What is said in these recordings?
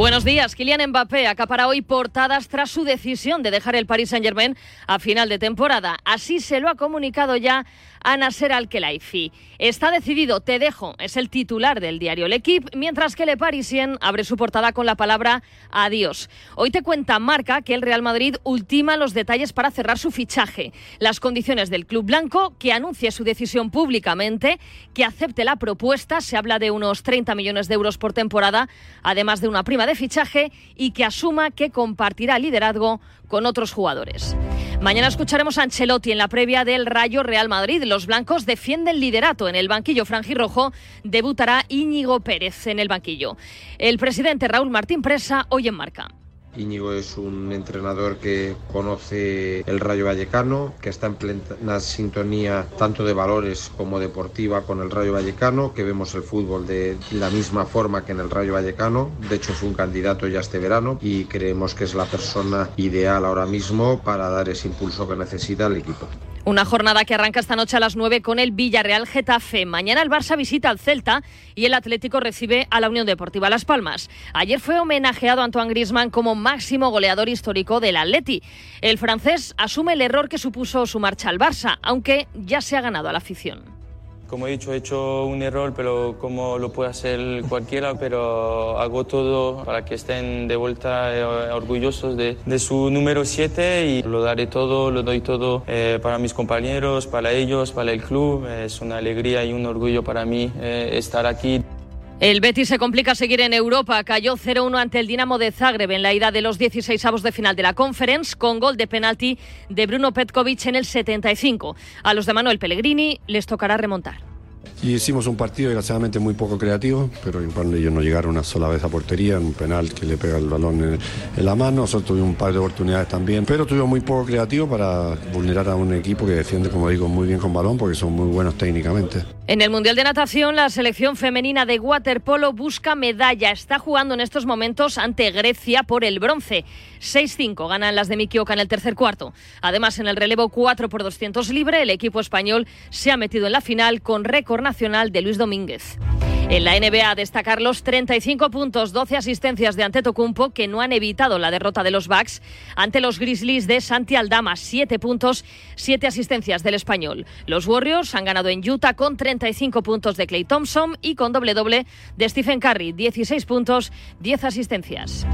Buenos días. Kylian Mbappé acapara hoy portadas tras su decisión de dejar el Paris Saint-Germain a final de temporada. Así se lo ha comunicado ya a Nasser Al-Khelaifi. Está decidido, te dejo, es el titular del diario L'Equipe, mientras que Le Parisien abre su portada con la palabra adiós. Hoy te cuenta Marca que el Real Madrid ultima los detalles para cerrar su fichaje, las condiciones del club blanco, que anuncie su decisión públicamente, que acepte la propuesta, se habla de unos 30 millones de euros por temporada, además de una prima de fichaje, y que asuma que compartirá liderazgo con otros jugadores. Mañana escucharemos a Ancelotti en la previa del Rayo Real Madrid. Los blancos defienden liderato en el banquillo franjirrojo. Debutará Íñigo Pérez en el banquillo. El presidente Raúl Martín Presa hoy en marca. Íñigo es un entrenador que conoce el Rayo Vallecano, que está en plena sintonía tanto de valores como deportiva con el Rayo Vallecano, que vemos el fútbol de la misma forma que en el Rayo Vallecano. De hecho, es un candidato ya este verano y creemos que es la persona ideal ahora mismo para dar ese impulso que necesita el equipo. Una jornada que arranca esta noche a las 9 con el Villarreal Getafe. Mañana el Barça visita al Celta y el Atlético recibe a la Unión Deportiva Las Palmas. Ayer fue homenajeado Antoine Griezmann como máximo goleador histórico del Atleti. El francés asume el error que supuso su marcha al Barça, aunque ya se ha ganado a la afición. Como he dicho, he hecho un error, pero como lo puede hacer cualquiera, pero hago todo para que estén de vuelta eh, orgullosos de, su número 7 y lo daré todo, lo doy todo eh, para mis compañeros, para ellos, para el club. Es una alegría y un orgullo para mí eh, estar aquí. El Betis se complica seguir en Europa. Cayó 0-1 ante el Dinamo de Zagreb en la ida de los 16 avos de final de la Conference con gol de penalti de Bruno Petkovic en el 75. A los de Manuel Pellegrini les tocará remontar. Y hicimos un partido desgraciadamente muy poco creativo, pero ellos no llegaron una sola vez a portería, un penal que le pega el balón en, la mano, nosotros tuvimos un par de oportunidades también, pero tuvimos muy poco creativo para vulnerar a un equipo que defiende, como digo, muy bien con balón porque son muy buenos técnicamente. En el Mundial de Natación, la selección femenina de waterpolo busca medalla. Está jugando en estos momentos ante Grecia por el bronce. 6-5 ganan las de Mikioka en el tercer cuarto. Además, en el relevo 4 por 200 libre, el equipo español se ha metido en la final con récord nacional de Luis Domínguez. En la NBA, destacar los 35 puntos, 12 asistencias de Antetokounmpo que no han evitado la derrota de los Bucks ante los Grizzlies de Santi Aldama. 7 puntos, 7 asistencias del español. Los Warriors han ganado en Utah con 35 puntos de Clay Thompson y con doble doble de Stephen Curry. 16 puntos, 10 asistencias.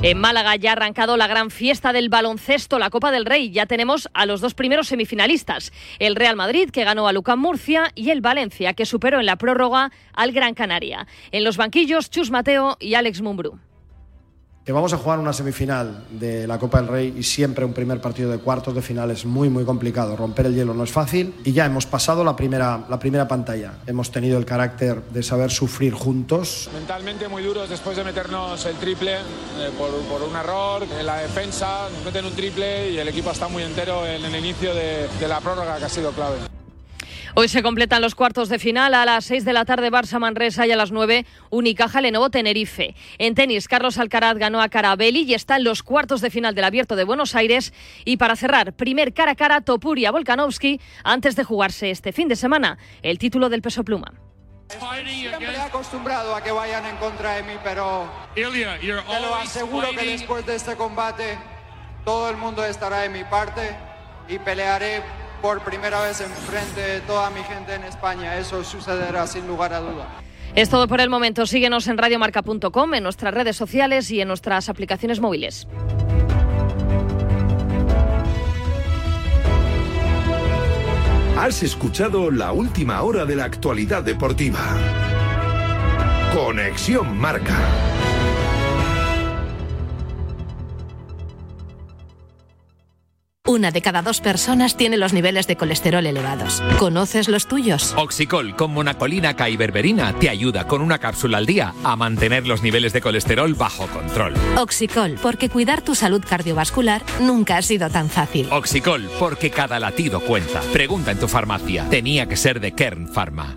En Málaga ya ha arrancado la gran fiesta del baloncesto, la Copa del Rey. Ya tenemos a los dos primeros semifinalistas. El Real Madrid, que ganó a Lucán Murcia, y el Valencia, que superó en la prórroga al Gran Canaria. En los banquillos, Chus Mateo y Alex Mumbrú que vamos a jugar una semifinal de la Copa del Rey y siempre un primer partido de cuartos de final es muy muy complicado. Romper el hielo no es fácil y ya hemos pasado la primera, la primera pantalla. Hemos tenido el carácter de saber sufrir juntos. Mentalmente muy duros después de meternos el triple eh, por, por, un error en la defensa, nos meten un triple y el equipo está muy entero en el inicio de la prórroga que ha sido clave. Hoy se completan los cuartos de final a las 6 de la tarde Barça Manresa y a las 9 Unicaja Lenovo Tenerife. En tenis Carlos Alcaraz ganó a Carabelli y está en los cuartos de final del Abierto de Buenos Aires y para cerrar primer cara a cara Topuria Volkanovski antes de jugarse este fin de semana el título del peso pluma. Siempre he acostumbrado a que vayan en contra de mí, pero te lo aseguro que después de este combate todo el mundo estará de mi parte y pelearé por primera vez en frente de toda mi gente en España. Eso sucederá sin lugar a duda. Es todo por el momento. Síguenos en radiomarca.com, en nuestras redes sociales y en nuestras aplicaciones móviles. Has escuchado la última hora de la actualidad deportiva. Conexión Marca. Una de cada dos personas tiene los niveles de colesterol elevados. ¿Conoces los tuyos? Oxicol con monacolina K y berberina te ayuda con una cápsula al día a mantener los niveles de colesterol bajo control. Oxicol, porque cuidar tu salud cardiovascular nunca ha sido tan fácil. Oxicol, porque cada latido cuenta. Pregunta en tu farmacia. Tenía que ser de Kern Pharma.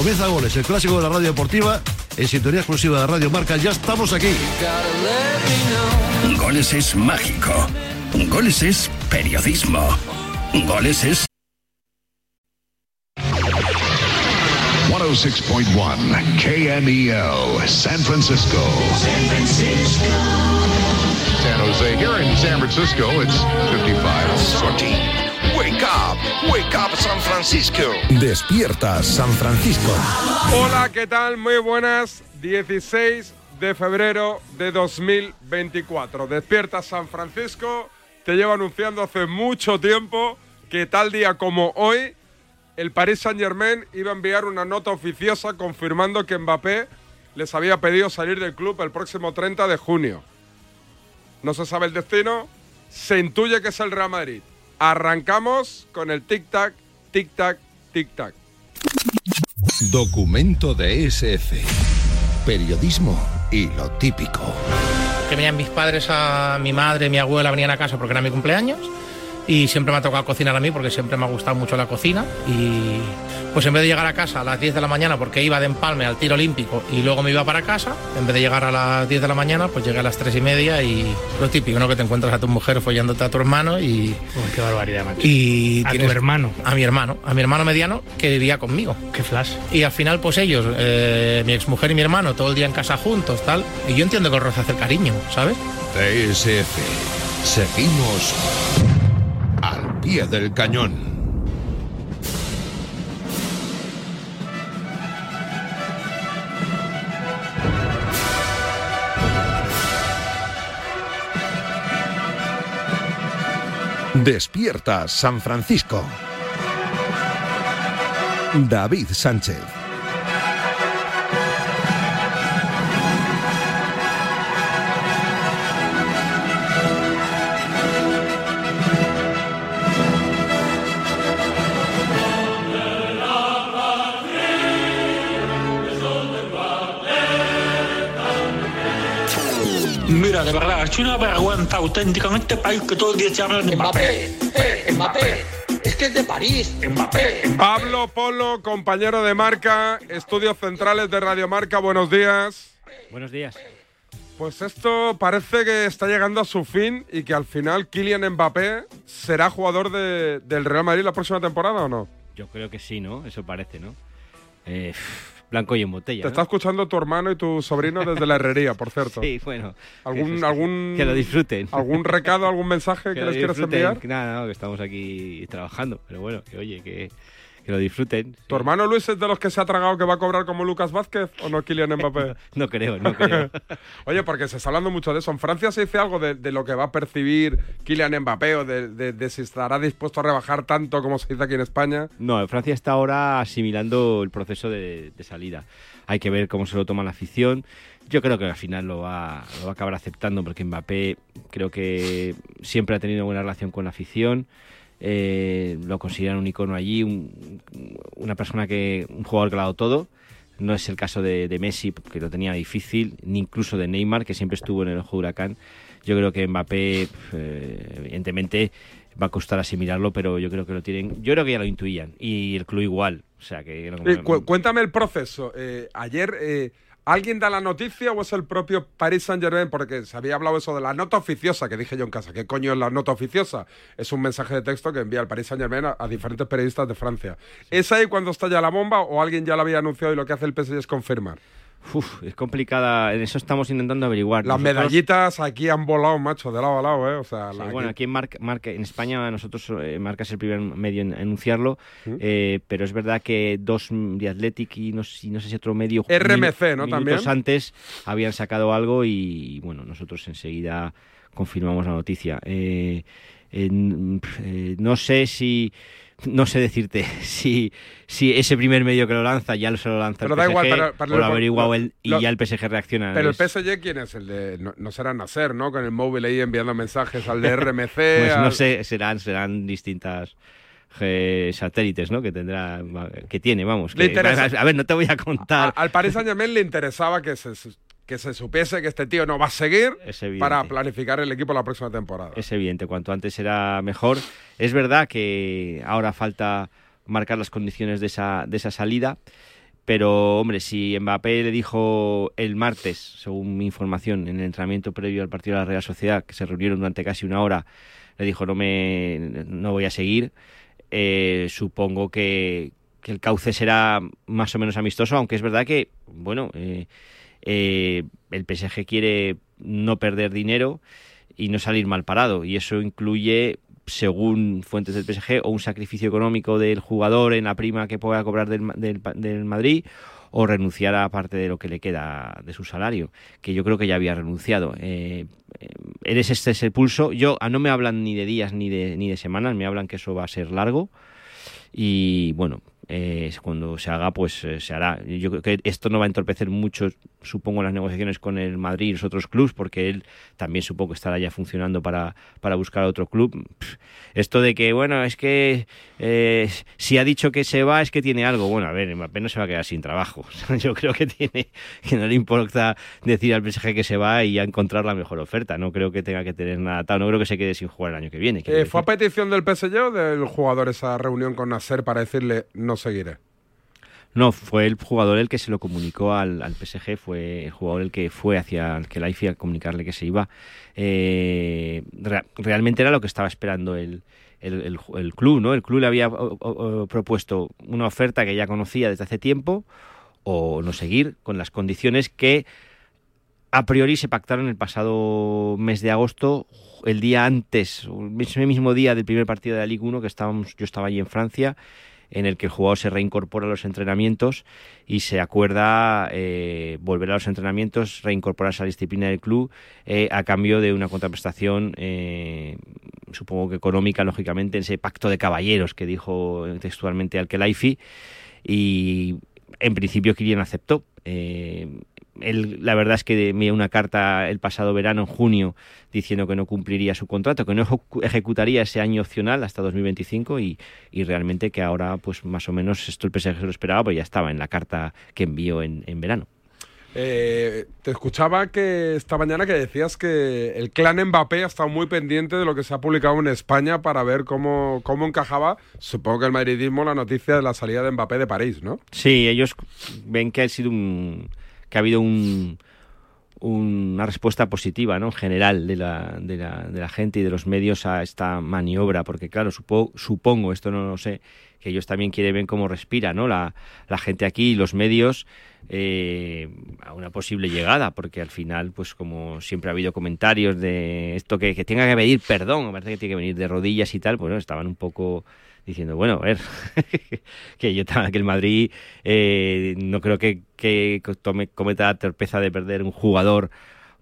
Comienza Goles, el clásico de la radio deportiva, en sintonía exclusiva de Radio Marca. Ya estamos aquí. Goles es mágico. Goles es periodismo. Goles es... 106.1 KMEL, San Francisco. San Francisco. San Jose. Here in San Francisco, it's 55 14. Wake up, wake up San Francisco. Despierta San Francisco. Hola, ¿qué tal? Muy buenas. 16 de febrero de 2024. Despierta San Francisco. Te llevo anunciando hace mucho tiempo que tal día como hoy el Paris Saint-Germain iba a enviar una nota oficiosa confirmando que Mbappé les había pedido salir del club el próximo 30 de junio. No se sabe el destino, se intuye que es el Real Madrid. Arrancamos con el tic-tac, tic-tac, tic-tac. Documento de SF. Periodismo y lo típico. Que venían mis padres, a mi madre, mi abuela venían a casa porque era mi cumpleaños y siempre me ha tocado cocinar a mí porque siempre me ha gustado mucho la cocina y pues en vez de llegar a casa a las 10 de la mañana porque iba de empalme al tiro olímpico y luego me iba para casa, en vez de llegar a las 10 de la mañana pues llegué a las 3 y media y lo típico, ¿no? Que te encuentras a tu mujer follándote a tu hermano y... qué barbaridad, macho. Y a tu hermano. A mi hermano, a mi hermano mediano que vivía conmigo. Qué flash. Y al final pues ellos, eh, mi exmujer y mi hermano, todo el día en casa juntos, tal. Y yo entiendo que el roce hace el cariño, ¿sabes? TSF. Seguimos pie del cañón. Despierta San Francisco. David Sánchez. Mira, de verdad, es una vergüenza auténtica en este país que todo el día se habla de Mbappé. Eh, Mbappé. Es que es de París. Mbappé. Pablo Polo, compañero de marca, estudios centrales de Radio Marca, buenos días. Buenos días. Pues esto parece que está llegando a su fin y que al final Kylian Mbappé será jugador de- del Real Madrid la próxima temporada o no. Yo creo que sí, ¿no? Eso parece, ¿no? Eh, blanco y en botella. Te ¿no? está escuchando tu hermano y tu sobrino desde la herrería, por cierto. Sí, bueno. ¿Algún, que- algún, que lo disfruten. ¿Algún recado, algún mensaje que, lo les quieras enviar? Nada, no, que estamos aquí trabajando. Pero bueno, que oye, que, que lo disfruten. ¿Tu hermano Luis es de los que se ha tragado que va a cobrar como Lucas Vázquez o no Kylian Mbappé? No creo, no creo. Oye, porque se está hablando mucho de eso. En Francia se dice algo de, de lo que va a percibir Kylian Mbappé o de, de- de si estará dispuesto a rebajar tanto como se dice aquí en España. No, Francia está ahora asimilando el proceso de, de salida. Hay que ver cómo se lo toma la afición. Yo creo que al final lo va, lo va a acabar aceptando porque Mbappé creo que siempre ha tenido buena relación con la afición. Eh, lo consideran un icono allí, un- una persona que, un jugador que lo ha dado todo. No es el caso de, de Messi, que lo tenía difícil, ni incluso de Neymar, que siempre estuvo en el ojo huracán. Yo creo que Mbappé, eh, evidentemente, va a costar asimilarlo, pero yo creo que lo tienen. Yo creo que ya lo intuían. Y el club igual. O sea que. Eh, cu- cuéntame el proceso. Eh, ayer, ¿alguien da la noticia o es el propio Paris Saint-Germain? Porque se había hablado eso de la nota oficiosa, que dije yo en casa. ¿Qué coño es la nota oficiosa? Es un mensaje de texto que envía el Paris Saint-Germain a, a diferentes periodistas de Francia. ¿Es ahí cuando estalla la bomba o alguien ya la había anunciado y lo que hace el PSG es confirmar? Uf, es complicada. En eso estamos intentando averiguar. Las Nosotros- medallitas aquí han volado, macho, de lado a lado, ¿eh? O sea, Sí, la- bueno, aquí en, Marca, Marca- en España nosotros eh, Marca es el primer medio en anunciarlo, ¿Mm? eh, pero es verdad que dos de Athletic y no, sé- y no sé si otro medio RMC, ¿no? También. antes habían sacado algo y, bueno, nosotros enseguida confirmamos la noticia. Eh, no sé si no sé decirte si, si ese primer medio que lo lanza ya se lo lanza pero el da PSG igual, o lo averiguado él y ya el PSG reacciona. Pero el PSG, ¿quién es? El de, no, será Nacer, ¿no? Con el móvil ahí enviando mensajes al de RMC. pues no sé, serán, serán distintas eh, satélites, ¿no? Que tendrá, que tiene, vamos. Que, a, ver, no te voy a contar. al Paris Saint Germain le interesaba que se que se supiese que este tío no va a seguir para planificar el equipo la próxima temporada. Es evidente, cuanto antes será mejor. Es verdad que ahora falta marcar las condiciones de esa, de esa salida, pero hombre, si Mbappé le dijo el martes, según mi información, en el entrenamiento previo al partido de la Real Sociedad, que se reunieron durante casi una hora, le dijo no me no voy a seguir, eh, supongo que, que, el cauce será más o menos amistoso, aunque es verdad que, bueno, eh, eh, el PSG quiere no perder dinero y no salir mal parado. Y eso incluye, según fuentes del PSG, o un sacrificio económico del jugador en la prima que pueda cobrar del, del, Madrid o renunciar a parte de lo que le queda de su salario, que yo creo que ya había renunciado. Eh, eh, eres este es el pulso. Yo ah, no me hablan ni de días ni de, ni de semanas, me hablan que eso va a ser largo. Y bueno, eh, cuando se haga, pues eh, se hará. Yo creo que esto no va a entorpecer mucho, supongo, las negociaciones con el Madrid y los otros clubes, porque él también supongo que estará ya funcionando para, para buscar otro club. esto de que, bueno, es que eh, si ha dicho que se va, es que tiene algo. Bueno, a ver, Mbappé no se va a quedar sin trabajo. Yo creo que tiene que no le importa decir al PSG que se va y a encontrar la mejor oferta. No creo que tenga que tener nada tal. No creo que se quede sin jugar el año que viene. ¿Fue a petición del PSG o del jugador esa reunión con Nasser para decirle no seguiré. No, fue el jugador el que se lo comunicó al, PSG, fue el jugador el que fue hacia el la a comunicarle que se iba. Eh, realmente era lo que estaba esperando el, el, club, ¿no? El club le había propuesto una oferta que ya conocía desde hace tiempo o no seguir con las condiciones que a priori se pactaron el pasado mes de agosto, el día antes, ese mismo día del primer partido de la Liga 1 que estábamos, yo estaba allí en Francia en el que el jugador se reincorpora a los entrenamientos y se acuerda eh, volver a los entrenamientos, reincorporarse a la disciplina del club eh, a cambio de una contraprestación, eh, supongo que económica, lógicamente, en ese pacto de caballeros que dijo textualmente Alkelaifi y en principio Kirian aceptó. Él, la verdad es que me dio una carta el pasado verano, en junio, diciendo que no cumpliría su contrato, que no ejecutaría ese año opcional hasta 2025 y, y realmente que ahora, pues más o menos, esto el PSG se lo esperaba, pues ya estaba en la carta que envió en, en verano. Eh, te escuchaba que esta mañana que decías que el clan Mbappé ha estado muy pendiente de lo que se ha publicado en España para ver cómo, cómo encajaba, supongo que el madridismo, la noticia de la salida de Mbappé de París, ¿no? Sí, ellos ven que ha sido un, que ha habido un, una respuesta positiva ¿no? en general de la, de, la, de la gente y de los medios a esta maniobra, porque claro, supongo, esto no lo sé, que ellos también quieren ver cómo respira ¿no? la, la gente aquí y los medios eh, a una posible llegada, porque al final, pues como siempre ha habido comentarios de esto que, tenga que venir perdón, parece que tiene que venir de rodillas y tal, pues estaban un poco diciendo, bueno, a ver, que yo que el Madrid eh, no creo que, que tome, cometa la torpeza de perder un jugador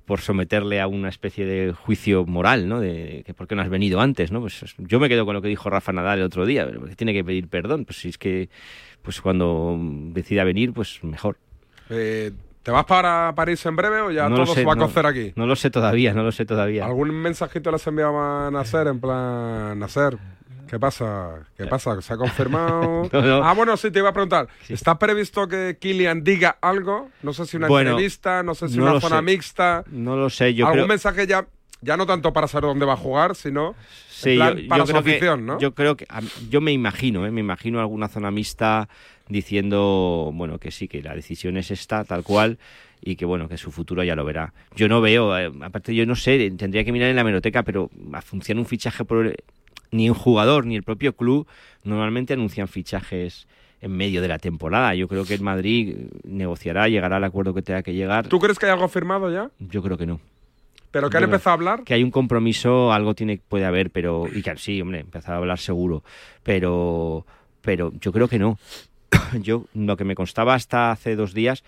por someterle a una especie de juicio moral, ¿no? De que por qué no has venido antes, ¿no? Pues yo me quedo con lo que dijo Rafa Nadal el otro día, que tiene que pedir perdón, pues si es que pues cuando decida venir, pues mejor. Eh, ¿Te vas para París en breve o ya todo se va a cocer aquí? No lo sé todavía, no lo sé todavía. ¿Algún mensajito les enviaba a Nacer en plan, Nacer, ¿Qué pasa? ¿Qué pasa? ¿Se ha confirmado? Ah, bueno, sí, te iba a preguntar. ¿Está previsto que Kylian diga algo? No sé si una entrevista, no sé si una zona mixta. No lo sé, yo ¿Algún mensaje ya, ya no tanto para saber dónde va a jugar, sino para su afición, ¿no? Yo creo que... Yo me imagino, ¿eh? Me imagino alguna zona mixta diciendo, bueno, que sí, que la decisión es esta, tal cual y que bueno, que su futuro ya lo verá. Yo no veo, eh, aparte yo no sé, tendría que mirar en la meroteca, pero funciona un fichaje por ni un jugador ni el propio club normalmente anuncian fichajes en medio de la temporada. Yo creo que el Madrid negociará, llegará al acuerdo que tenga que llegar. ¿Tú crees que hay algo firmado ya? Yo creo que no. ¿Pero que han empezado a hablar? Que hay un compromiso, algo tiene puede haber, pero... Y que sí, hombre, empezado a hablar seguro. Pero, pero yo creo que no. yo, lo que me constaba hasta hace dos días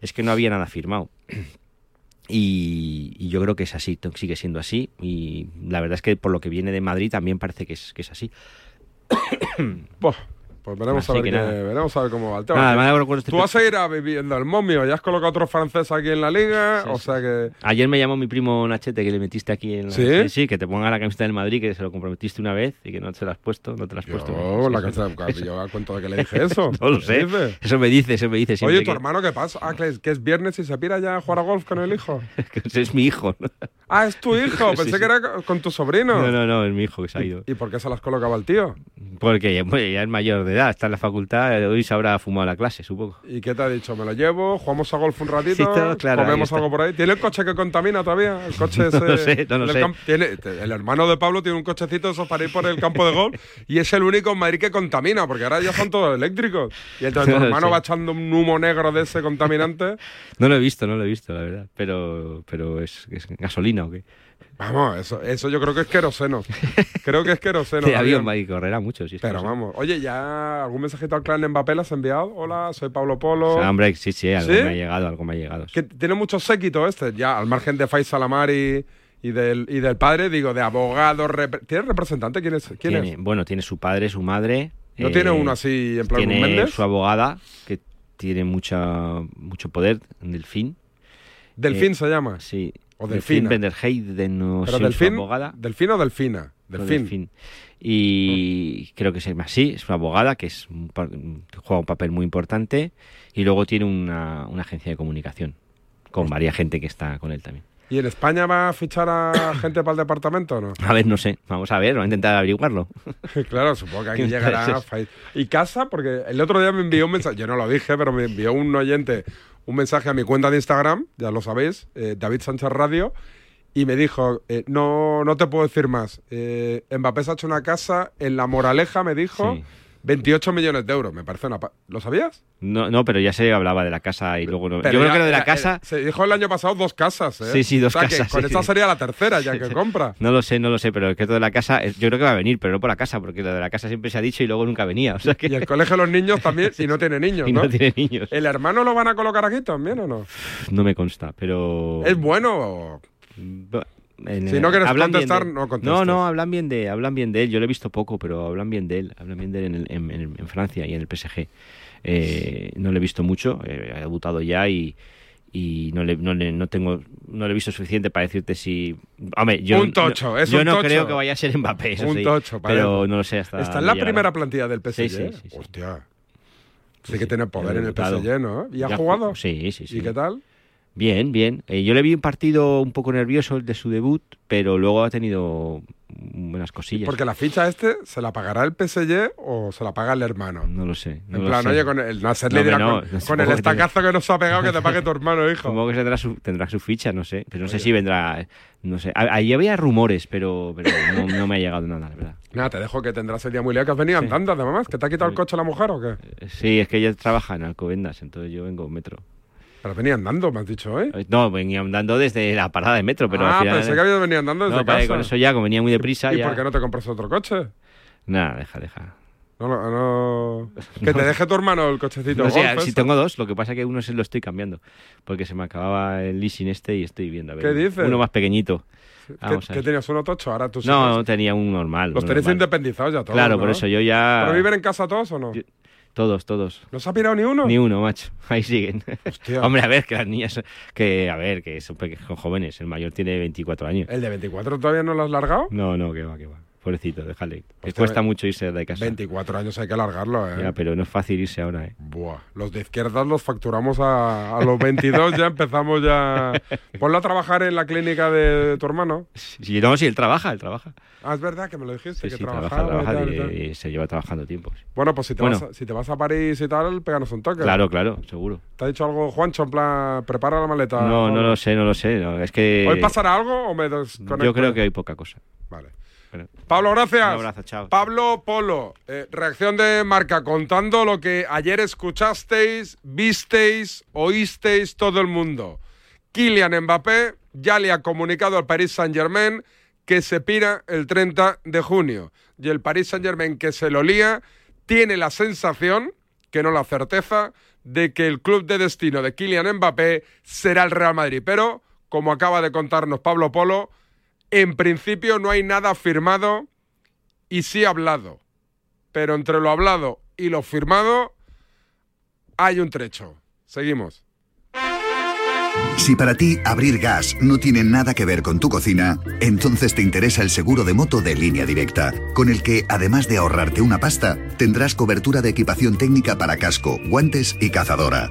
es que no había nada firmado. Y, yo creo que es así, sigue siendo así. Y la verdad es que por lo que viene de Madrid también parece que es, que es así. Pues veremos Así a ver, que veremos a ver cómo va el tema. Nada, me este Tú vas a ir a viviendo el momio, ya has colocado otro francés aquí en la liga, o sea que... Ayer me llamó mi primo Nachete que le metiste aquí en la... ¿Sí? sí, que te ponga la camiseta del Madrid, que se lo comprometiste una vez y que no se la has puesto, no te la has puesto. Sí, la camiseta, yo a cuento de que le dije eso. no lo ¿Qué sé. Eso me dice, eso me dice siempre Oye, ¿tu que- hermano qué pasa? Ah, que es, que es viernes y se pira ya a jugar a golf con el hijo. es mi hijo. ¿no? Ah, es tu hijo, pensé que era con tu sobrino. No, no, no, es mi hijo que se ha ido. ¿Y por qué se las colocaba el tío? Porque ya, bueno, ya es mayor de edad, está en la facultad, hoy se habrá fumado la clase, supongo. ¿Y qué te ha dicho? ¿Me lo llevo? ¿Jugamos a golf un ratito? Sí, claro, ¿Comemos algo por ahí? ¿Tiene el coche que contamina todavía? El coche ese No lo sé, no lo del sé. tiene- el hermano de Pablo tiene un cochecito esos para ir por el campo de golf y es el único en Madrid que contamina, porque ahora ya son todos eléctricos. Y entonces tu No hermano sé. va echando un humo negro de ese contaminante. No lo he visto, no lo he visto, la verdad. Pero, pero es, es gasolina o qué. Vamos, eso, eso yo creo que es queroseno. Creo que es queroseno. De avión va y correrá mucho. Si es Pero vamos, oye, ¿ya algún mensajito al clan Mbappé le has enviado? Hola, soy Pablo Polo. O sea, hombre, sí, sí, algo ¿Sí? me ha llegado, algo me ha llegado. que tiene mucho séquito este, ya al margen de Faisal Amari y del, y del padre, digo, de abogado. repre- ¿Tiene representante? ¿Quién es? ¿Quién Tiene- es? Bueno, tiene su padre, su madre. ¿No eh, tiene uno así en plan Tiene Méndez? su abogada, que tiene mucha, mucho poder, Delfín. Delfín Eh, se llama. Sí. O Delfín no Pero sé, Delfín, abogada. ¿Delfín o Delfina? Delfín. Delfín. Y creo que se llama así, es una abogada que es un pa- juega un papel muy importante y luego tiene una, una agencia de comunicación con varias gente que está con él también. ¿Y en España va a fichar a gente para el departamento o no? A ver, no sé, vamos a ver, vamos a intentar averiguarlo. claro, supongo que aquí ¿Qué llegará ¿Y casa? Porque el otro día me envió un mensaje, yo no lo dije, pero me envió un oyente un mensaje a mi cuenta de Instagram, ya lo sabéis, eh, David Sánchez Radio, y me dijo, eh, no, no te puedo decir más. Eh, Mbappé se ha hecho una casa en La Moraleja, me dijo. 28 millones de euros, me parece una... pa- ¿Lo sabías? No, no, pero ya se hablaba de la casa y luego no. Pero Yo creo que lo de la era- casa. era- se dijo el año pasado dos casas, ¿eh? Sí, sí, dos O sea, que casas, con sí, esta sí. sería la tercera ya que compra. No lo sé, no lo sé, pero es que todo de la casa, eh, yo creo que va a venir, pero no por la casa, porque lo de la casa siempre se ha dicho y luego nunca venía. O sea que Y el colegio de los niños también, y no tiene niños, y ¿no? no tiene niños. ¿El hermano lo van a colocar aquí también o no? No me consta, pero. ¿Es bueno? En- Si no quieres hablan bien contestar, de no contestes. No, no, hablan bien de, hablan bien de él. Yo lo he visto poco, pero hablan bien de él. Hablan bien de él en, el- en- Francia y en el PSG. Eh, no lo he visto mucho. eh, ha debutado ya y, y no, le, no, le- no tengo no le he visto suficiente para decirte si. Hombre, yo Un tocho, no, es yo un no tocho. creo que vaya a ser Mbappé. eso Un sí, tocho, para pero él. no lo sé hasta. Está en la primera plantilla del PSG. Sí, sí, sí, sí. Hostia. Sí, que tiene poder en el. PSG, ¿no? ¿Y ha Ya jugado? ju- Sí, sí, sí. ¿Y qué tal? Bien, bien. Eh, yo le vi un partido un poco nervioso el de su debut, pero luego ha tenido buenas cosillas. Porque la ficha este, ¿se la pagará el PSG o se la paga el hermano? No lo sé. no En plan, oye, con el Nasser No, le dirá no, con, el que estacazo que nos ha pegado que te pague tu hermano, hijo. Supongo que tendrá su, tendrá su ficha, no sé. Pero no sé si vendrá. No sé. Ahí había rumores, pero, pero no, no me ha llegado nada, la verdad. Nada, te dejo que tendrás el día muy liado que has venido andando, además, que te ha quitado el coche la mujer o qué. Sí, es que ella trabaja en Alcobendas, entonces yo vengo en metro. Pero venía andando, me has dicho, ¿eh? Eh, No, venía andando desde la parada de metro, pero ah, al final. pensé que habías venido andando desde no, casa. con eso ya, como venía muy deprisa, ¿Y ya. por qué no te compras otro coche? Nada, deja, deja. No, no, no- Que te deje tu hermano el cochecito No sé, golf si tengo dos, lo que pasa es que uno se lo estoy cambiando. Porque se me acababa el leasing este y estoy viendo. A ver, ¿Qué dices? Uno más pequeñito. ¿Qué, Vamos qué tenías uno tocho? Ahora tú No, no tenía un normal. Los tenéis independizados ya todos, Claro, ¿no? por eso yo ya. ¿Pero viven en casa todos o no? Todos, todos. ¿No se ha pirado ni uno? Ni uno, macho. Ahí siguen. Hostia. Hombre, a ver, que las niñas. Que, a ver, que son, peque- son jóvenes. El mayor tiene 24 años. ¿El de 24 todavía no lo has largado? No, no, que va, que va. Pobrecito, déjale. Que Hostia, cuesta mucho irse de casa. 24 años hay que largarlo, ¿eh? Ya, pero no es fácil irse ahora, ¿eh? Buah, los de izquierdas los facturamos a, a los 22, ya empezamos ya... Ponlo a trabajar en la clínica de tu hermano. Si no, si él trabaja, él trabaja. Ah, es verdad que me lo dijiste, Sí, que sí, trabaja, y trabaja tal, y y, tal. y se lleva trabajando tiempo. sí. Bueno, pues si te, Bueno. vas a, si te vas a París y tal, péganos un toque. Claro, claro, seguro. ¿Te ha dicho algo Juancho en plan, prepara la maleta? No, no lo sé, no lo sé. no, es que. ¿Hoy pasará algo o me desconecto? Yo creo que hay poca cosa. Vale. Pero- Pablo, gracias. Un abrazo, chao. Pablo Polo, eh, reacción de marca, contando lo que ayer escuchasteis, visteis, oísteis todo el mundo. Kylian Mbappé ya le ha comunicado al Paris Saint-Germain que se pira el 30 de junio. Y el Paris Saint-Germain que se lo lía tiene la sensación, que no la certeza, de que el club de destino de Kylian Mbappé será el Real Madrid. Pero como acaba de contarnos Pablo Polo, en principio no hay nada firmado y sí hablado. Pero entre lo hablado y lo firmado hay un trecho. Seguimos. Si para ti abrir gas no tiene nada que ver con tu cocina, entonces te interesa el seguro de moto de línea directa, con el que, además de ahorrarte una pasta, tendrás cobertura de equipación técnica para casco, guantes y cazadora.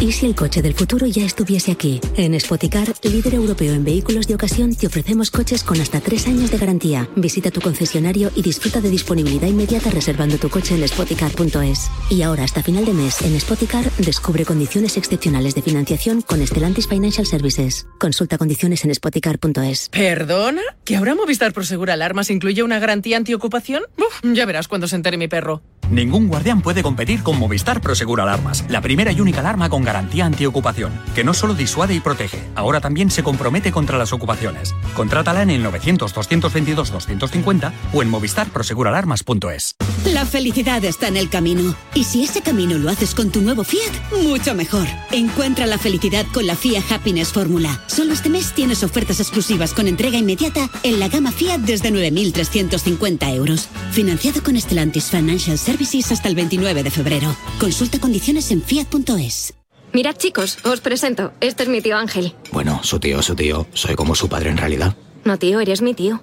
¿Y si el coche del futuro ya estuviese aquí? En Spoticar, líder europeo en vehículos de ocasión, te ofrecemos coches con hasta tres años de garantía. Visita tu concesionario y disfruta de disponibilidad inmediata reservando tu coche en spoticar.es. Y ahora, hasta final de mes, en Spoticar, descubre condiciones excepcionales de financiación con Stellantis Financial Services. Consulta condiciones en spoticar.es. ¿Perdona? ¿Que ahora Movistar Prosegur Alarmas incluye una garantía antiocupación? Uf, ya verás cuando se entere mi perro. Ningún guardián puede competir con Movistar Prosegur Alarmas, la primera y única alarma con garantía antiocupación, que no solo disuade y protege, ahora también se compromete contra las ocupaciones. Contrátala en el 900-222-250 o en movistarproseguralarmas.es. La felicidad está en el camino. Y si ese camino lo haces con tu nuevo Fiat, mucho mejor. Encuentra la felicidad con la Fiat Happiness Fórmula. Solo este mes tienes ofertas exclusivas con entrega inmediata en la gama Fiat desde 9.350 euros. Financiado con Stellantis Financial Services hasta el 29 de febrero. Consulta condiciones en fiat.es. Mirad chicos, os presento. Este es mi tío Ángel. Bueno, su tío, su tío. Soy como su padre en realidad. No, tío, eres mi tío.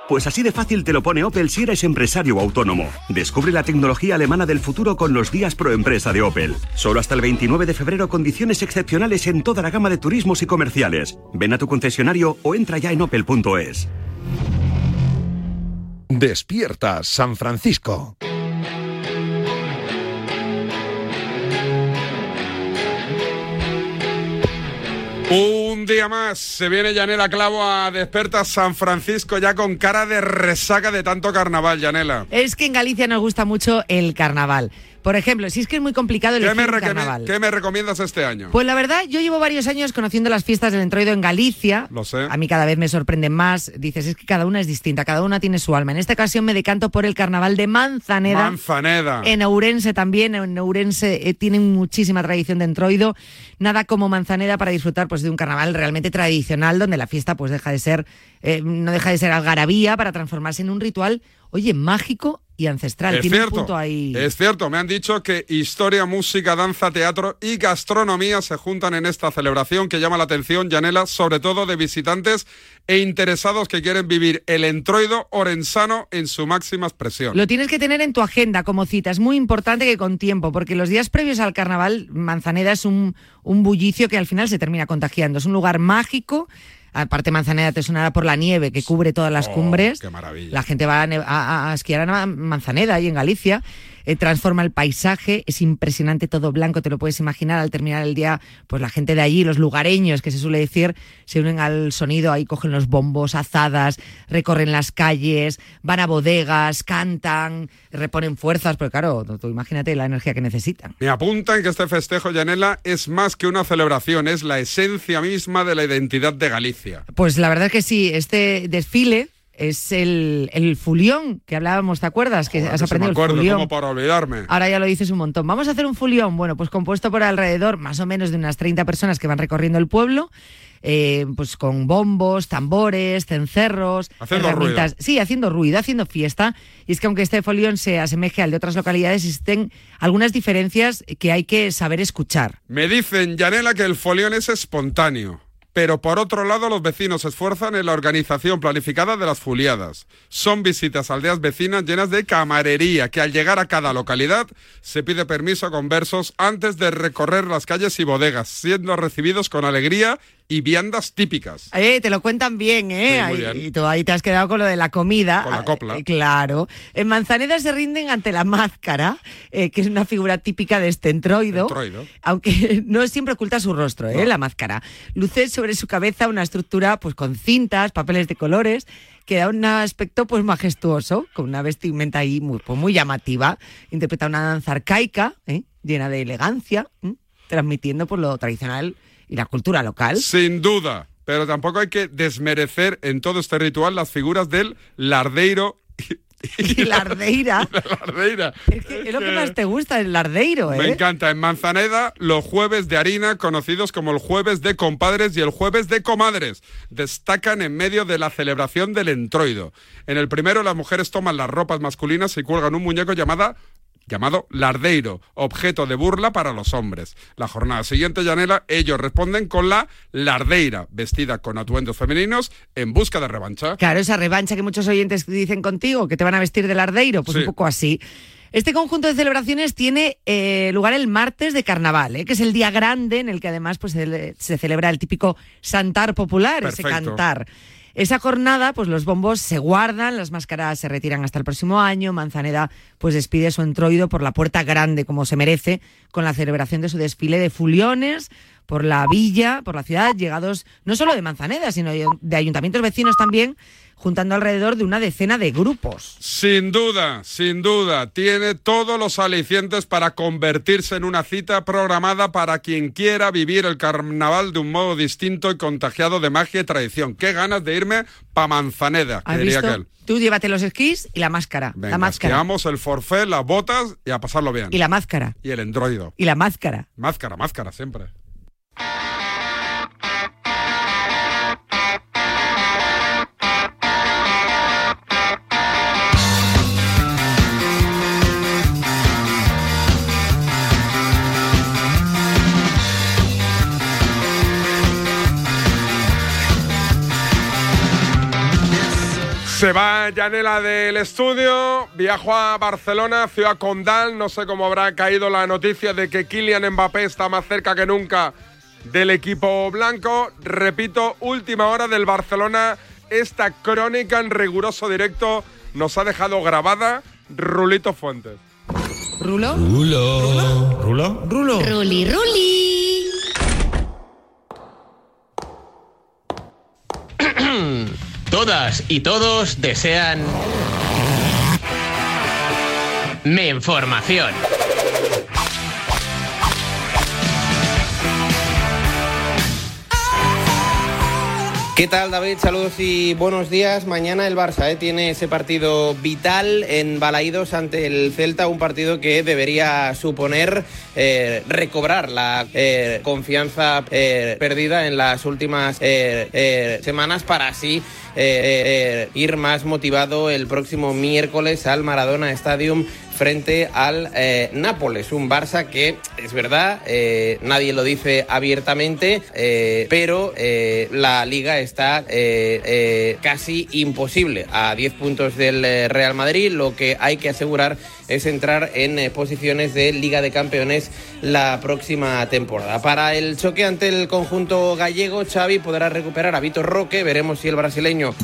Pues así de fácil te lo pone Opel si eres empresario o autónomo. Descubre la tecnología alemana del futuro con los días pro empresa de Opel. Solo hasta el 29 de febrero condiciones excepcionales en toda la gama de turismos y comerciales. Ven a tu concesionario o entra ya en opel.es. Despierta San Francisco. Un día más se viene Yanela Clavo a Desperta San Francisco ya con cara de resaca de tanto carnaval, Yanela. Es que en Galicia nos gusta mucho el carnaval. Por ejemplo, si es que es muy complicado elegir ¿Qué me, un recome- carnaval. ¿Qué me recomiendas este año? Pues la verdad, yo llevo varios años conociendo las fiestas del entroido en Galicia. Lo sé. A mí cada vez me sorprenden más. Dices, es que cada una es distinta, cada una tiene su alma. En esta ocasión me decanto por el carnaval de Manzaneda. Manzaneda. En Ourense también, en Ourense eh, tienen muchísima tradición de entroido. Nada como Manzaneda para disfrutar pues, de un carnaval realmente tradicional, donde la fiesta pues deja de ser, eh, no deja de ser algarabía para transformarse en un ritual, oye, mágico y ancestral. Es tiene cierto, un punto ahí. es cierto, me han dicho que historia, música, danza, teatro y gastronomía se juntan en esta celebración que llama la atención, Yanela, sobre todo de visitantes e interesados que quieren vivir el entroido orensano en su máxima expresión. Lo tienes que tener en tu agenda como cita. Es muy importante que con tiempo, porque los días previos al carnaval, Manzaneda es un, un bullicio que al final se termina contagiando. Es un lugar mágico. Aparte, Manzaneda te sonará por la nieve que cubre todas las cumbres. Oh, Qué maravilla. La gente va a, a- a esquiar a Manzaneda, ahí en Galicia. Eh, transforma el paisaje, es impresionante, todo blanco, te lo puedes imaginar. Al terminar el día, pues la gente de allí, los lugareños, que se suele decir, se unen al sonido, ahí cogen los bombos, azadas, recorren las calles, van a bodegas, cantan, reponen fuerzas, pero claro, tú, imagínate la energía que necesitan. Me apuntan que este festejo, Yanela, es más que una celebración, es la esencia misma de la identidad de Galicia. Pues la verdad es que sí, este desfile es el, el fulión que hablábamos, ¿te acuerdas? Que has Eso me aprendido acuerdo, el fulión. como para olvidarme. Ahora ya lo dices un montón. Vamos a hacer un fulión, bueno, pues compuesto por alrededor más o menos de unas 30 personas que van recorriendo el pueblo, eh, pues con bombos, tambores, cencerros, Haciendo herramientas. ruido. Sí, haciendo ruido, haciendo fiesta. Y es que aunque este folión se asemeje al de otras localidades, existen algunas diferencias que hay que saber escuchar. Me dicen, Yanela, que el folión es espontáneo. Pero por otro lado, los vecinos se esfuerzan en la organización planificada de las fuliadas. Son visitas a aldeas vecinas llenas de camarería, que al llegar a cada localidad se pide permiso con versos antes de recorrer las calles y bodegas, siendo recibidos con alegría y viandas típicas. Eh, te lo cuentan bien, ¿eh? Sí, Ahí- bien. Y tú ahí te has quedado con lo de la comida. Con la copla. Eh, claro. En Manzaneda se rinden ante la máscara, eh, que es una figura típica de este entroido. Entroido. Aunque no siempre oculta su rostro, ¿eh? La máscara. Luce sobre su cabeza una estructura pues con cintas, papeles de colores, que da un aspecto pues majestuoso, con una vestimenta ahí muy, pues, muy llamativa. Interpreta una danza arcaica, ¿eh? llena de elegancia, ¿eh? transmitiendo por lo tradicional y la cultura local. Sin duda. Pero tampoco hay que desmerecer en todo este ritual las figuras del lardeiro Y la ardeira. lardeira. Es, que es lo que más te gusta, el lardeiro, ¿eh? Me encanta. En Manzaneda, los jueves de harina, conocidos como el jueves de compadres y el jueves de comadres, destacan en medio de la celebración del entroido. En el primero, las mujeres toman las ropas masculinas y cuelgan un muñeco llamada llamado lardeiro, objeto de burla para los hombres. La jornada siguiente, Yanela, ellos responden con la lardeira, vestida con atuendos femeninos en busca de revancha. Claro, esa revancha que muchos oyentes dicen contigo, que te van a vestir de lardeiro, pues Sí. un poco así. Este conjunto de celebraciones tiene eh, lugar el martes de carnaval, ¿eh? que es el día grande en el que además pues, se, se celebra el típico santar popular, ese cantar. Esa jornada, pues los bombos se guardan, las máscaras se retiran hasta el próximo año. Manzaneda, pues despide su entroido por la puerta grande, como se merece, con la celebración de su desfile de fuliones por la villa, por la ciudad, llegados no solo de Manzaneda, sino de ayuntamientos vecinos también, juntando alrededor de una decena de grupos. Sin duda, sin duda, tiene todos los alicientes para convertirse en una cita programada para quien quiera vivir el carnaval de un modo distinto y contagiado de magia y tradición. Qué ganas de irme pa' Manzaneda, que ¿Has diría visto? aquel. Tú llévate los esquís y la máscara. Venga, la máscara. esquiamos el forfait, las botas y a pasarlo bien. Y la máscara. Y el endroido. Y la máscara. Máscara, máscara, siempre. Se va Yanela del estudio, viajo a Barcelona, ciudad condal, no sé cómo habrá caído la noticia de que Kylian Mbappé está más cerca que nunca del equipo blanco. Repito, última hora del Barcelona, esta crónica en riguroso directo nos ha dejado grabada Rulito Fuentes. ¿Rulo? Rulo. ¿Rulo? Rulo. Ruli, ruli. Todas y todos desean... Mi información. ¿Qué tal David? Saludos y buenos días. Mañana el Barça ¿eh? tiene ese partido vital en Balaídos ante el Celta, un partido que debería suponer eh, recobrar la eh, confianza perdida en las últimas semanas para así eh, eh, ir más motivado el próximo miércoles al Maradona Stadium frente al eh, Nápoles, un Barça que es verdad, eh, nadie lo dice abiertamente, eh, pero eh, la liga está casi imposible a 10 puntos del Real Madrid, lo que hay que asegurar es entrar en posiciones de Liga de Campeones la próxima temporada. Para el choque ante el conjunto gallego, Xavi podrá recuperar a Vitor Roque, veremos si el brasileño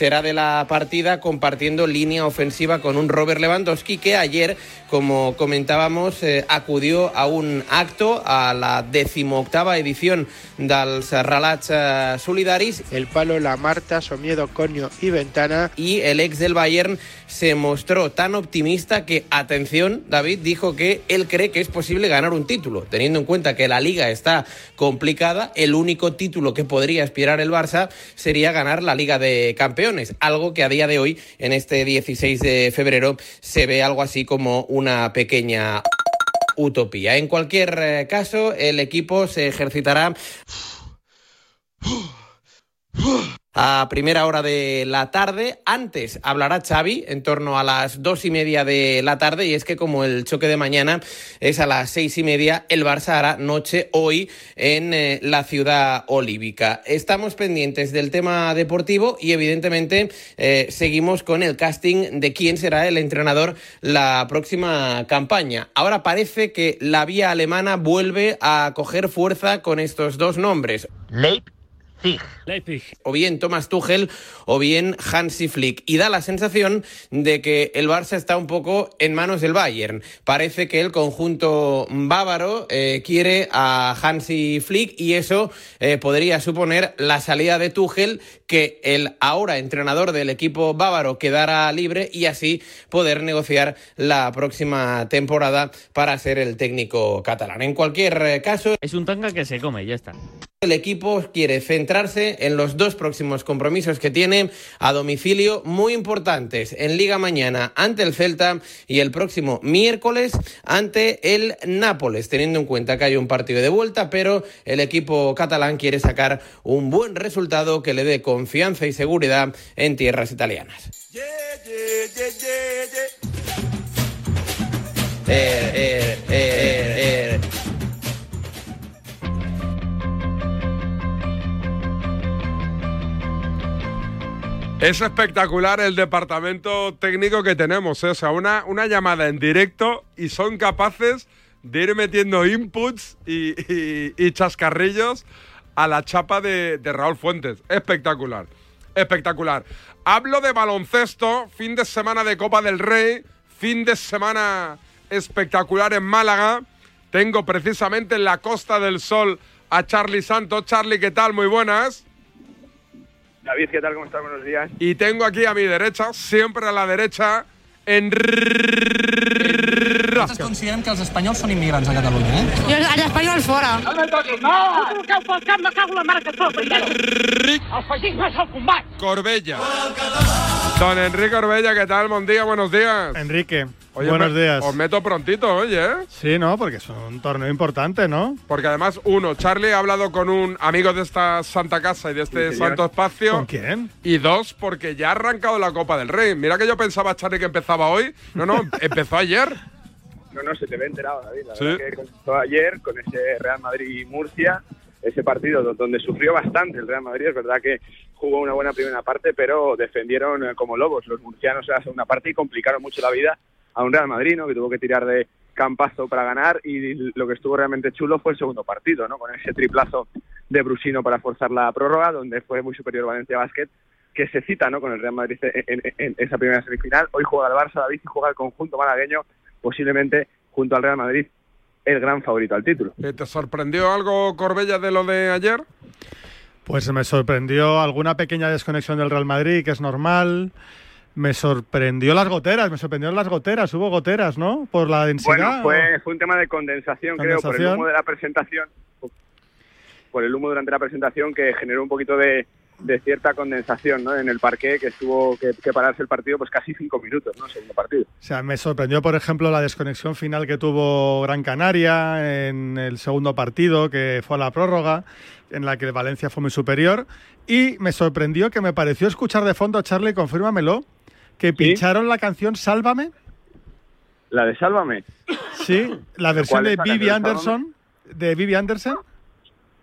será de la partida compartiendo línea ofensiva con un Robert Lewandowski que ayer, como comentábamos, eh, acudió a un acto a la decimoctava edición dels Relats eh, Solidaris. El palo, la Marta, Somiedo, Conio y Ventana. Y el ex del Bayern se mostró tan optimista que, atención, David dijo que él cree que es posible ganar un título, teniendo en cuenta que la liga está complicada, el único título que podría aspirar el Barça sería ganar la Liga de Campeones, algo que a día de hoy, en este 16 de febrero, se ve algo así como una pequeña utopía. En cualquier eh, caso, el equipo se ejercitará a primera hora de la tarde. Antes hablará Xavi en torno a las dos y media de la tarde y es que como el choque de mañana es a las seis y media, el Barça hará noche hoy en eh, la ciudad olívica. Estamos pendientes del tema deportivo y evidentemente eh, seguimos con el casting de quién será el entrenador la próxima campaña. Ahora parece que la vía alemana vuelve a coger fuerza con estos dos nombres. Leipzig o bien Thomas Tuchel o bien Hansi Flick. Y da la sensación de que el Barça está un poco en manos del Bayern. Parece que el conjunto bávaro eh, quiere a Hansi Flick y eso eh, podría suponer la salida de Tuchel, que el ahora entrenador del equipo bávaro quedara libre y así poder negociar la próxima temporada para ser el técnico catalán. En cualquier eh, caso... Es un tanga que se come, ya está. El equipo quiere centrarse en los dos próximos compromisos que tiene a domicilio muy importantes. En Liga mañana ante el Celta y el próximo miércoles ante el Nápoles, teniendo en cuenta que hay un partido de vuelta, pero el equipo catalán quiere sacar un buen resultado que le dé confianza y seguridad en tierras italianas. Eh, eh, eh, eh, Es espectacular el departamento técnico que tenemos, ¿eh? o sea, una, una llamada en directo y son capaces de ir metiendo inputs y, y- chascarrillos a la chapa de, de Raúl Fuentes. Espectacular, espectacular. Hablo de baloncesto, fin de semana de Copa del Rey, fin de semana espectacular en Málaga. Tengo precisamente en la Costa del Sol a Charlie Santos. Charlie, ¿qué tal? Muy buenas. David, ¿qué tal? ¿Cómo estás? Buenos días. Y tengo aquí a mi derecha, siempre a la derecha, en Nosaltres considerem que els espanyols són immigrants a Catalunya, eh? I els, espanyols fora. No me toquis, no! Truqueu pel cap, me cago la mare que tot. El feixisme és el combat. Corbella. Don Enrique Corbella, ¿qué tal? Buen día, buenos días. Enrique, Oye, buenos me- días. Os meto prontito, oye. ¿eh? Sí, ¿no? Porque es un torneo importante, ¿no? Porque además, uno, Charlie ha hablado con un amigo de esta santa casa y de este santo espacio. ¿Con quién? Y dos, porque ya ha arrancado la Copa del Rey. Mira que yo pensaba, Charlie, que empezaba hoy. No, no, empezó ayer. No, no, se te ve enterado, David. La Sí. verdad que comenzó ayer con ese Real Madrid-Murcia, ese partido do- donde sufrió bastante el Real Madrid. Es verdad que jugó una buena primera parte, pero defendieron eh, como lobos los murcianos en la segunda parte y complicaron mucho la vida a un Real Madrid, ¿no? Que tuvo que tirar de campazo para ganar y lo que estuvo realmente chulo fue el segundo partido, ¿no? Con ese triplazo de Brusino para forzar la prórroga, donde fue muy superior Valencia Basket, que se cita, ¿no? Con el Real Madrid en, en- en esa primera semifinal. Hoy juega el Barça, David, y juega el conjunto malagueño, posiblemente junto al Real Madrid, el gran favorito al título. Eh, ¿Te sorprendió algo, Corbella, de lo de ayer? Pues me sorprendió alguna pequeña desconexión del Real Madrid, que es normal. Me sorprendió las goteras, me sorprendieron las goteras. Hubo goteras, ¿no? Por la densidad. Bueno, fue, fue un tema de condensación, creo, por el Condensación. humo de la presentación. Por el humo durante la presentación que generó un poquito de, de cierta condensación ¿no? en el parque, que estuvo que, que pararse el partido pues casi cinco minutos, ¿no? Segundo partido. O sea, me sorprendió, por ejemplo, la desconexión final que tuvo Gran Canaria en el segundo partido, que fue a la prórroga, en la que el Valencia fue muy superior. Y me sorprendió que me pareció escuchar de fondo, Charlie, confírmamelo, que pincharon la canción Sálvame. La de Sálvame. Sí, la versión ¿Cuál de Vivi Anderson. De Vivi Anderson.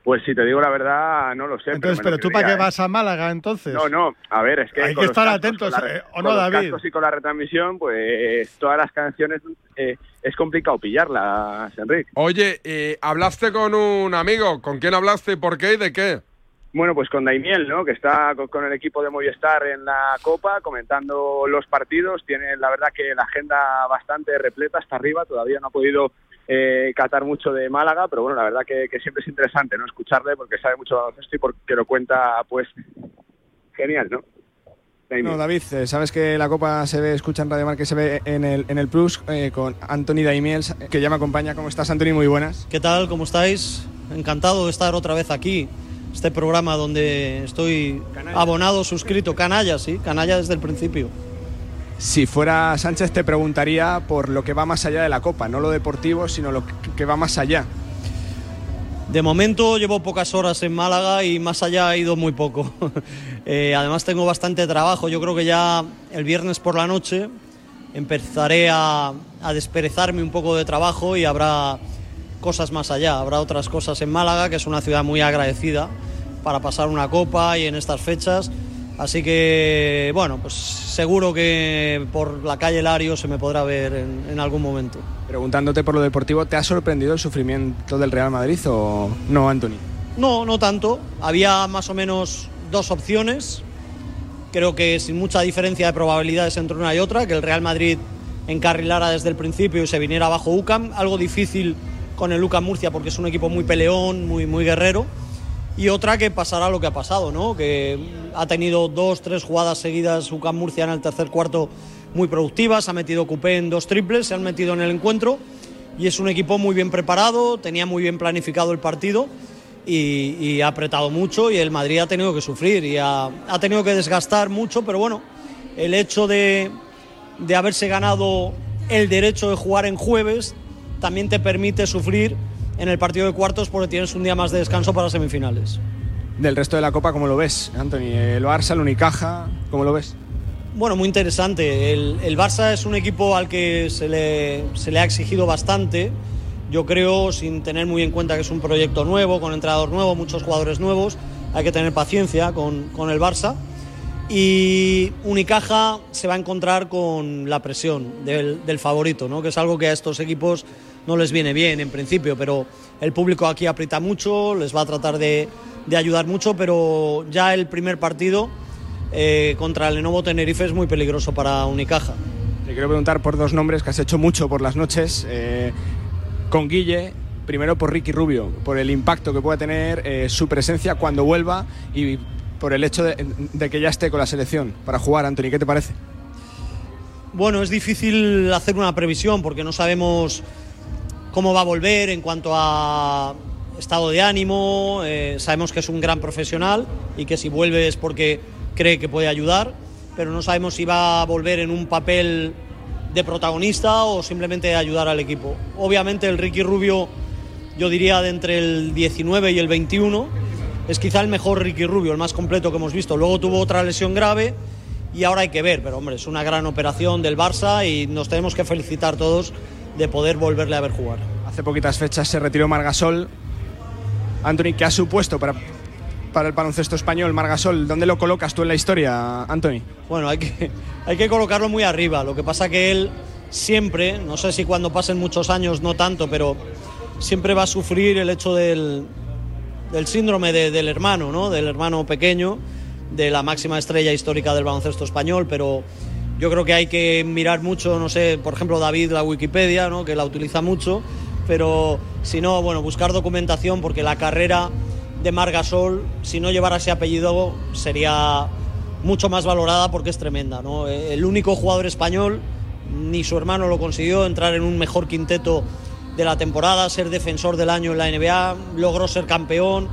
Pues si te digo la verdad, no lo sé. Entonces, pero lo tú para qué ¿eh? vas a Málaga entonces? No, no, a ver, es que Hay con que estar atentos, con la- eh, ¿o con no, los David? cascos y con la retransmisión, pues todas las canciones eh, es complicado pillarlas, Enrique. Oye, eh, hablaste con un amigo. ¿Con quién hablaste y por qué y de qué? Bueno, pues con Daimiel, ¿no? Que está co- con el equipo de Movistar en la Copa, comentando los partidos. Tiene, la verdad, que la agenda bastante repleta hasta arriba. Todavía no ha podido eh, catar mucho de Málaga, pero bueno, la verdad que, que siempre es interesante, ¿no? Escucharle porque sabe mucho de baloncesto y porque lo cuenta, pues, genial, ¿no? Daimiel. No, David, eh, sabes que la Copa se ve, escucha en Radio Marca, se ve en el, en el Plus eh, con Anthony Daimiel, que ya me acompaña. ¿Cómo estás, Anthony? Muy buenas. ¿Qué tal? ¿Cómo estáis? Encantado de estar otra vez aquí. Este programa donde estoy abonado, suscrito, canalla, sí, canalla desde el principio. Si fuera Sánchez te preguntaría por lo que va más allá de la Copa, no lo deportivo, sino lo que- que va más allá. De momento llevo pocas horas en Málaga y más allá he ido muy poco. Eh, además tengo bastante trabajo. Yo creo que ya el viernes por la noche empezaré a, a desperezarme un poco de trabajo y habrá cosas más allá. Habrá otras cosas en Málaga, que es una ciudad muy agradecida para pasar una copa y en estas fechas. Así que, bueno, pues seguro que por la calle Lario se me podrá ver en, en algún momento. Preguntándote por lo deportivo, ¿te ha sorprendido el sufrimiento del Real Madrid o no, Anthony? No, no tanto. Había más o menos dos opciones. Creo que sin mucha diferencia de probabilidades entre una y otra, que el Real Madrid encarrilara desde el principio y se viniera bajo UCAM. Algo difícil con el UCAM Murcia porque es un equipo muy peleón, muy, muy guerrero. Y otra que pasará lo que ha pasado, ¿no? Que ha tenido dos, tres jugadas seguidas UCAM Murcia en el tercer cuarto muy productivas, ha metido Cupé en dos triples, se han metido en el encuentro y es un equipo muy bien preparado, tenía muy bien planificado el partido y, y ha apretado mucho y el Madrid ha tenido que sufrir y ha, ha tenido que desgastar mucho, pero bueno, el hecho de, de haberse ganado el derecho de jugar en jueves también te permite sufrir en el partido de cuartos porque tienes un día más de descanso para semifinales. Del resto de la Copa, ¿cómo lo ves, Anthony? El Barça, el Unicaja, ¿cómo lo ves? Bueno, muy interesante. El, el Barça es un equipo al que se le, se le ha exigido bastante. Yo creo, sin tener muy en cuenta que es un proyecto nuevo, con entrenador nuevo, muchos jugadores nuevos, hay que tener paciencia con, con el Barça. Y Unicaja se va a encontrar con la presión del, del favorito, ¿no? que es algo que a estos equipos no les viene bien en principio, pero el público aquí aprieta mucho, les va a tratar de, de ayudar mucho, pero ya el primer partido eh, contra el Lenovo Tenerife es muy peligroso para Unicaja. Te quiero preguntar por dos nombres que has hecho mucho por las noches. eh, con Guille, primero por Ricky Rubio, por el impacto que pueda tener eh, su presencia cuando vuelva y por el hecho de, de que ya esté con la selección para jugar. Anthony, ¿qué te parece? Bueno, es difícil hacer una previsión porque no sabemos cómo va a volver en cuanto a estado de ánimo. eh, sabemos que es un gran profesional y que si vuelve es porque cree que puede ayudar, pero no sabemos si va a volver en un papel de protagonista o simplemente ayudar al equipo. Obviamente el Ricky Rubio, yo diría de entre el 19 y el 21, es quizá el mejor Ricky Rubio, el más completo que hemos visto. Luego tuvo otra lesión grave y ahora hay que ver, pero hombre, es una gran operación del Barça y nos tenemos que felicitar todos de poder volverle a ver jugar. Hace poquitas fechas se retiró Margasol. Anthony, ¿qué ha supuesto para, para el baloncesto español Margasol? ¿Dónde lo colocas tú en la historia, Anthony? Bueno, hay que, hay que colocarlo muy arriba. Lo que pasa que él siempre, no sé si cuando pasen muchos años no tanto, pero siempre va a sufrir el hecho del, del síndrome de- del hermano, ¿no? Del hermano pequeño, de la máxima estrella histórica del baloncesto español, pero yo creo que hay que mirar mucho, no sé, por ejemplo David la Wikipedia, ¿no? Que la utiliza mucho, pero si no, bueno, buscar documentación porque la carrera de Margasol, si no llevara ese apellido, sería mucho más valorada porque es tremenda, ¿no? El único jugador español, ni su hermano lo consiguió, entrar en un mejor quinteto de la temporada, ser defensor del año en la NBA, logró ser campeón,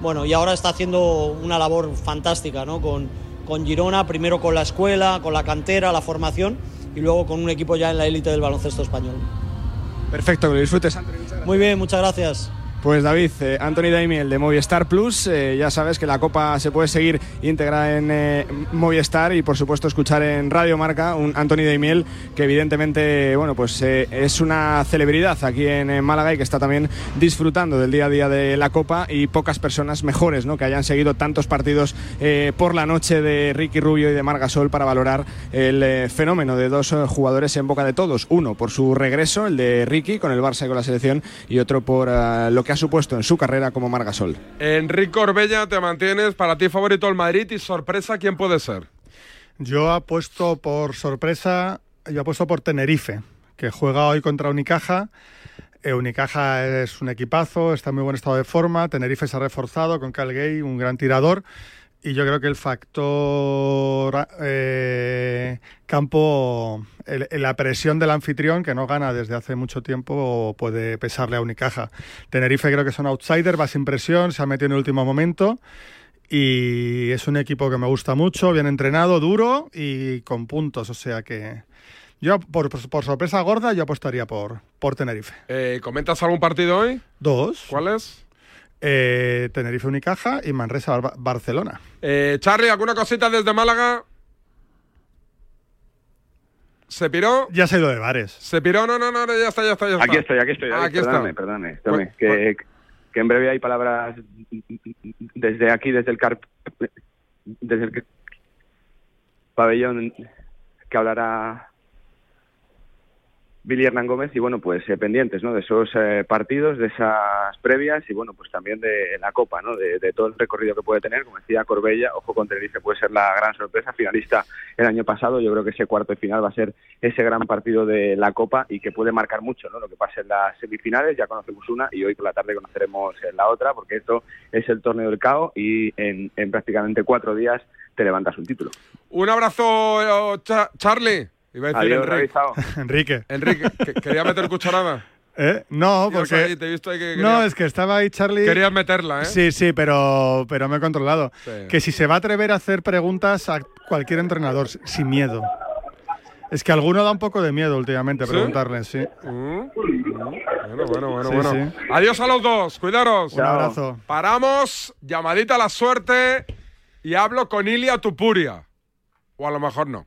bueno, y ahora está haciendo una labor fantástica, ¿no? Con, con Girona, primero con la escuela, con la cantera, la formación, y luego con un equipo ya en la élite del baloncesto español. Perfecto, que lo disfrutes, Anthony. Muy bien, muchas gracias. Pues David, eh, Anthony Daimiel de Movistar Plus, eh, ya sabes que la Copa se puede seguir íntegra en eh, Movistar y por supuesto escuchar en Radio Marca un Anthony Daimiel que evidentemente bueno pues eh, es una celebridad aquí en, Málaga y que está también disfrutando del día a día de la Copa y pocas personas mejores ¿no? que hayan seguido tantos partidos por la noche de Ricky Rubio y de Margasol para valorar el fenómeno de dos jugadores en boca de todos. Uno por su regreso, el de Ricky con el Barça y con la selección y otro por lo que ha ha supuesto en su carrera como Margasol. Enrique Orbella, te mantienes. Para ti favorito el Madrid y sorpresa, ¿quién puede ser? Yo apuesto por sorpresa, yo apuesto por Tenerife, que juega hoy contra Unicaja. Eh, Unicaja es un equipazo, está en muy buen estado de forma. Tenerife se ha reforzado con Calgay, un gran tirador. Y yo creo que el factor eh, campo, el- la presión del anfitrión, que no gana desde hace mucho tiempo, puede pesarle a Unicaja. Tenerife creo que son outsider, va sin presión, se ha metido en el último momento. Y es un equipo que me gusta mucho, bien entrenado, duro y con puntos. O sea que yo, por, por sorpresa gorda, yo apostaría por, por Tenerife. Eh, ¿Comentas algún partido hoy? Dos. ¿Cuál es? Eh, Tenerife Unicaja y Manresa Bar- Barcelona. Eh, Charlie, ¿alguna cosita desde Málaga? ¿Se piró? Ya se ha ido de bares. ¿Se piró? No, no, no, ya está, ya está, ya está. Aquí estoy, aquí estoy. Aquí está. perdóname, perdóname, perdóname, que, que en breve hay palabras desde aquí, desde el car... desde el pabellón que hablará Billy Hernán Gómez y bueno, pues eh, pendientes, ¿no? De esos eh, partidos, de esas previas y bueno, pues también de la Copa, ¿no? De, todo el recorrido que puede tener, como decía Corbella, ojo con Tenerife puede ser la gran sorpresa, finalista el año pasado, yo creo que ese cuarto de final va a ser ese gran partido de la Copa y que puede marcar mucho, ¿no? Lo que pase en las semifinales, ya conocemos una y hoy por la tarde conoceremos eh, la otra, porque esto es el torneo del CAO y en, en prácticamente cuatro días te levantas un título. Un abrazo, eh, Cha- Charlie. Iba a decir Adiós, Enrique. Enrique. Enrique, que- quería meter cucharada. ¿Eh? No, porque... ahí te he visto ahí que No, quería- es que estaba ahí Charlie... Querías meterla, ¿eh? Sí, sí, pero, pero me he controlado. Sí. Que si se va a atrever a hacer preguntas a cualquier entrenador, sin miedo. Es que alguno da un poco de miedo últimamente ¿Sí? preguntarle, sí. Mm, Bueno, bueno, bueno, Sí, bueno. sí. Adiós a los dos, cuidaros. Un abrazo. Paramos, llamadita a la suerte y hablo con Ilia Tupuria. O a lo mejor no.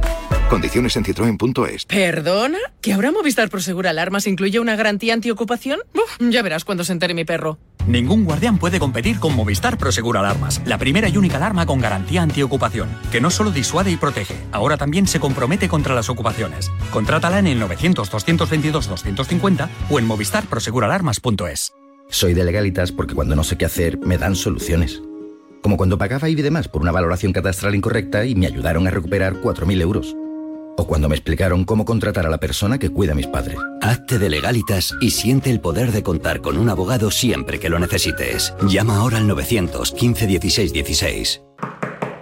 Condiciones en citroen.es. ¿Perdona? ¿Que ahora Movistar Prosegur Alarmas incluye una garantía antiocupación? Uf, ya verás cuando se entere mi perro. Ningún guardián puede competir con Movistar Prosegur Alarmas, la primera y única alarma con garantía antiocupación, que no solo disuade y protege, ahora también se compromete contra las ocupaciones. Contrátala en el 900-222-250 o en movistarproseguralarmas.es. Soy de legalitas porque cuando no sé qué hacer me dan soluciones. Como cuando pagaba y demás por una valoración catastral incorrecta y me ayudaron a recuperar 4.000 euros. O cuando me explicaron cómo contratar a la persona que cuida a mis padres. Hazte de legalitas y siente el poder de contar con un abogado siempre que lo necesites. Llama ahora al 915 16 16.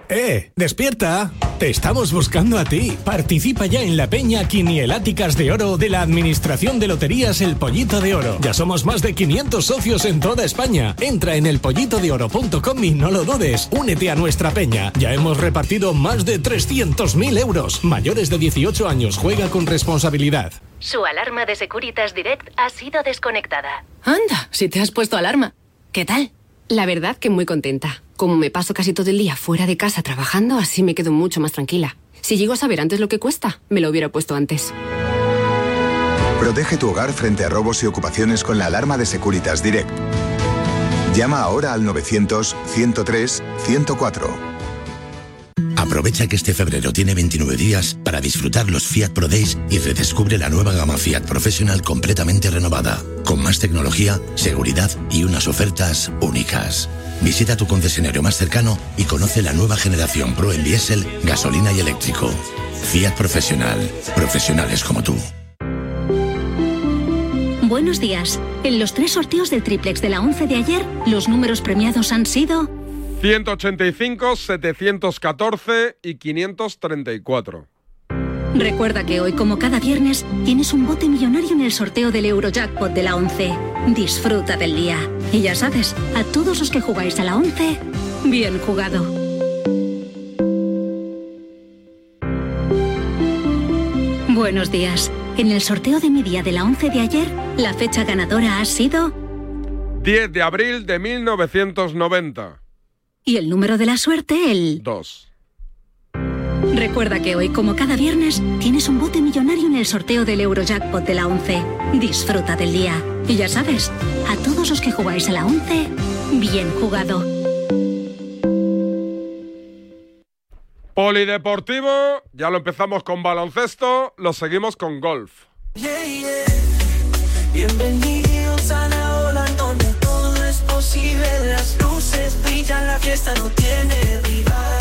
¡Eh! ¡Despierta! Te estamos buscando a ti. Participa ya en la Peña Quinieláticas de Oro de la Administración de Loterías El Pollito de Oro. Ya somos más de 500 socios en toda España. Entra en elpollitodeoro.com y no lo dudes. Únete a nuestra peña. Ya hemos repartido más de 300.000 euros. Mayores de 18 años. Juega con responsabilidad. Su alarma de Securitas Direct ha sido desconectada. Anda, si te has puesto alarma. ¿Qué tal? La verdad que muy contenta. Como me paso casi todo el día fuera de casa trabajando, así me quedo mucho más tranquila. Si llego a saber antes lo que cuesta, me lo hubiera puesto antes. Protege tu hogar frente a robos y ocupaciones con la alarma de Securitas Direct. Llama ahora al 900-103-104. Aprovecha que este febrero tiene 29 días para disfrutar los Fiat Pro Days y redescubre la nueva gama Fiat Professional completamente renovada, con más tecnología, seguridad y unas ofertas únicas. Visita tu concesionario más cercano y conoce la nueva generación Pro en diésel, gasolina y eléctrico. Fiat Professional. Profesionales como tú. Buenos días. En los tres sorteos del triplex de la 11 de ayer, los números premiados han sido 185, 714 y 534. Recuerda que hoy, como cada viernes, tienes un bote millonario en el sorteo del Eurojackpot de la 11. Disfruta del día. Y ya sabes, a todos los que jugáis a la 11, bien jugado. Buenos días. En el sorteo de mi día de la 11 de ayer, la fecha ganadora ha sido 10 de abril de 1990. y el número de la suerte el 2. Recuerda que hoy, como cada viernes, tienes un bote millonario en el sorteo del Eurojackpot de la 11. Disfruta del día. Y ya sabes, a todos los que jugáis a la 11, bien jugado. Polideportivo, ya lo empezamos con baloncesto, lo seguimos con golf. Yeah, yeah. Bienvenidos a la ola donde todo es posible. Las luces brillan, la fiesta no tiene rival. rival.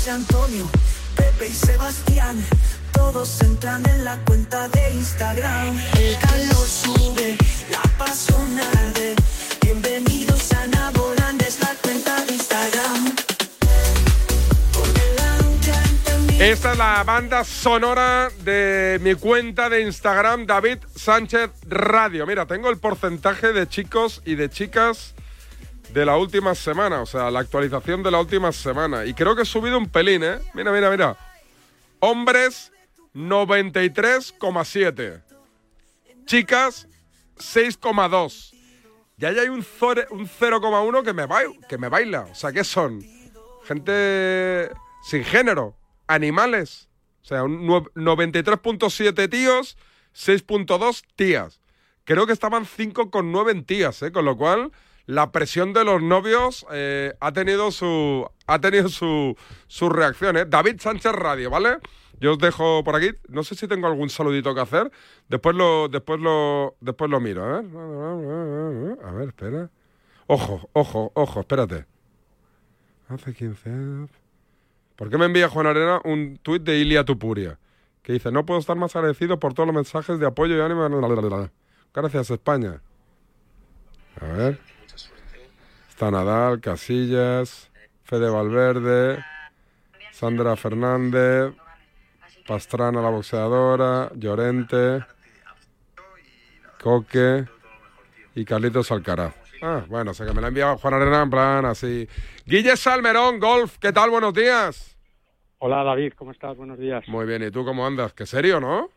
José Antonio, Pepe y Sebastián. Todos entran en la cuenta de Instagram. El calor sube, la pasión arde. Bienvenidos a Navolanda, es la cuenta de Instagram. Esta es la banda sonora de mi cuenta de Instagram, David Sánchez Radio. Mira, tengo el porcentaje de chicos y de chicas de la última semana, o sea, la actualización de la última semana. Y creo que he subido un pelín, ¿eh? Mira, mira, mira. Hombres, 93,7. Chicas, 6,2. Y ahí hay un, un 0,1 que me, que me baila. O sea, ¿qué son? Gente sin género. Animales. O sea, un nue- 93.7 tíos, 6.2 tías. Creo que estaban 5,9 en tías, ¿eh? Con lo cual, la presión de los novios eh, ha tenido su ha tenido su, su reacción, ¿eh? David Sánchez Radio, ¿vale? Yo os dejo por aquí. No sé si tengo algún saludito que hacer. Después lo, después lo, después lo miro, a ver. A ver, espera. Ojo, ojo, ojo, espérate. Hace 15 años. ¿Por qué me envía Juan Arena un tuit de Ilia Tupuria? Que dice, no puedo estar más agradecido por todos los mensajes de apoyo y ánimo. Gracias, España. A ver. Está Nadal, Casillas, Fede Valverde, Sandra Fernández, Pastrana la boxeadora, Llorente, Coque y Carlitos Alcaraz. Ah, bueno, o sea que me la ha enviado Juan Arena en plan así. Guille Salmerón, Golf, ¿qué tal? Buenos días. Hola David, ¿cómo estás? Buenos días. Muy bien, ¿y tú cómo andas? ¿Qué serio, no?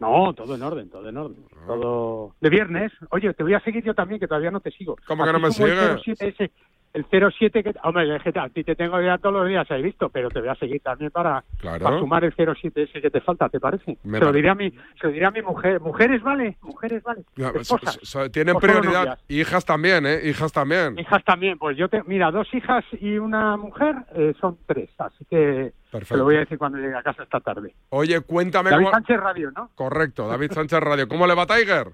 No, todo en orden, todo en orden. Todo de viernes. Oye, te voy a seguir yo también, que todavía no te sigo. ¿Cómo que no me sigues? 07 ese, el 07 que... Hombre, a ti te tengo ya todos los días, he visto, pero te voy a seguir también para, Claro. para sumar el 07 ese que te falta, ¿te parece? Me se, lo diré a mi, se lo diré a mi mujer. Mujeres, ¿vale? Mujeres, ¿vale? Esposas. tienen prioridad. Hijas también, ¿eh? Hijas también. Hijas también, pues yo te... Mira, dos hijas y una mujer eh, son tres, así que te Perfecto. lo voy a decir cuando llegue a casa esta tarde. Oye, cuéntame David cómo... Sánchez Radio, ¿no? Correcto, David Sánchez Radio. ¿Cómo le va Tiger?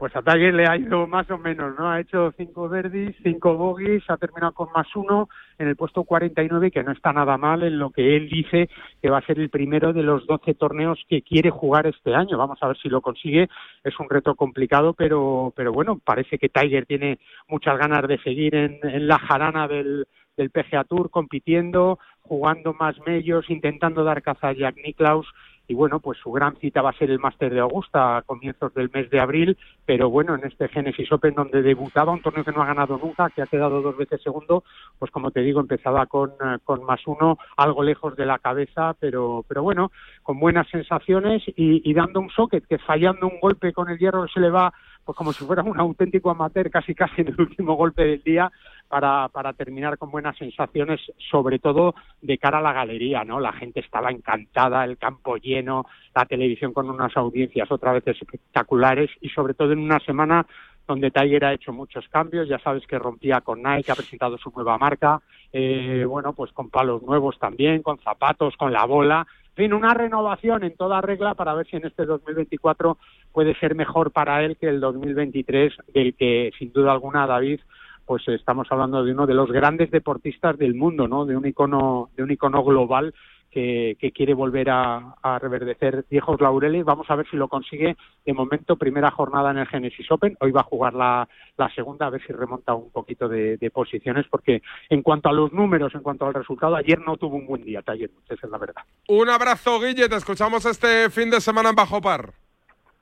Pues a Tiger le ha ido más o menos, ¿no? Ha hecho cinco birdies, cinco bogies, ha terminado con más uno en el puesto 49, que no está nada mal en lo que él dice que va a ser el primero de los 12 torneos que quiere jugar este año. Vamos a ver si lo consigue. Es un reto complicado, pero, pero bueno, parece que Tiger tiene muchas ganas de seguir en, en la jarana del, del PGA Tour, compitiendo, jugando más medios, intentando dar caza a Jack Nicklaus y bueno, pues su gran cita va a ser el Máster de Augusta a comienzos del mes de abril, pero bueno, en este Genesis Open donde debutaba, un torneo que no ha ganado nunca, que ha quedado dos veces segundo, pues como te digo, empezaba con, eh, con más uno, algo lejos de la cabeza, pero, pero bueno, con buenas sensaciones y, y dando un socket que fallando un golpe con el hierro se le va pues como si fuera un auténtico amateur casi casi en el último golpe del día para, para terminar con buenas sensaciones, sobre todo de cara a la galería, ¿no? La gente estaba encantada, el campo lleno, la televisión con unas audiencias otra vez espectaculares y sobre todo en una semana donde Tiger ha hecho muchos cambios, ya sabes que rompía con Nike, ha presentado su nueva marca, eh, bueno, pues con palos nuevos también, con zapatos, con la bola, fin, una renovación en toda regla para ver si en este 2024 puede ser mejor para él que el 2023, del que sin duda alguna David pues estamos hablando de uno de los grandes deportistas del mundo, ¿no? De un icono, de un icono global que, quiere volver a, reverdecer viejos laureles. Vamos a ver si lo consigue. De momento, primera jornada en el Genesis Open. Hoy va a jugar la, segunda, a ver si remonta un poquito de, posiciones, porque en cuanto a los números, en cuanto al resultado, ayer no tuvo un buen día, ayer, esa es la verdad. Un abrazo, Guille. Te escuchamos este fin de semana en Bajo Par.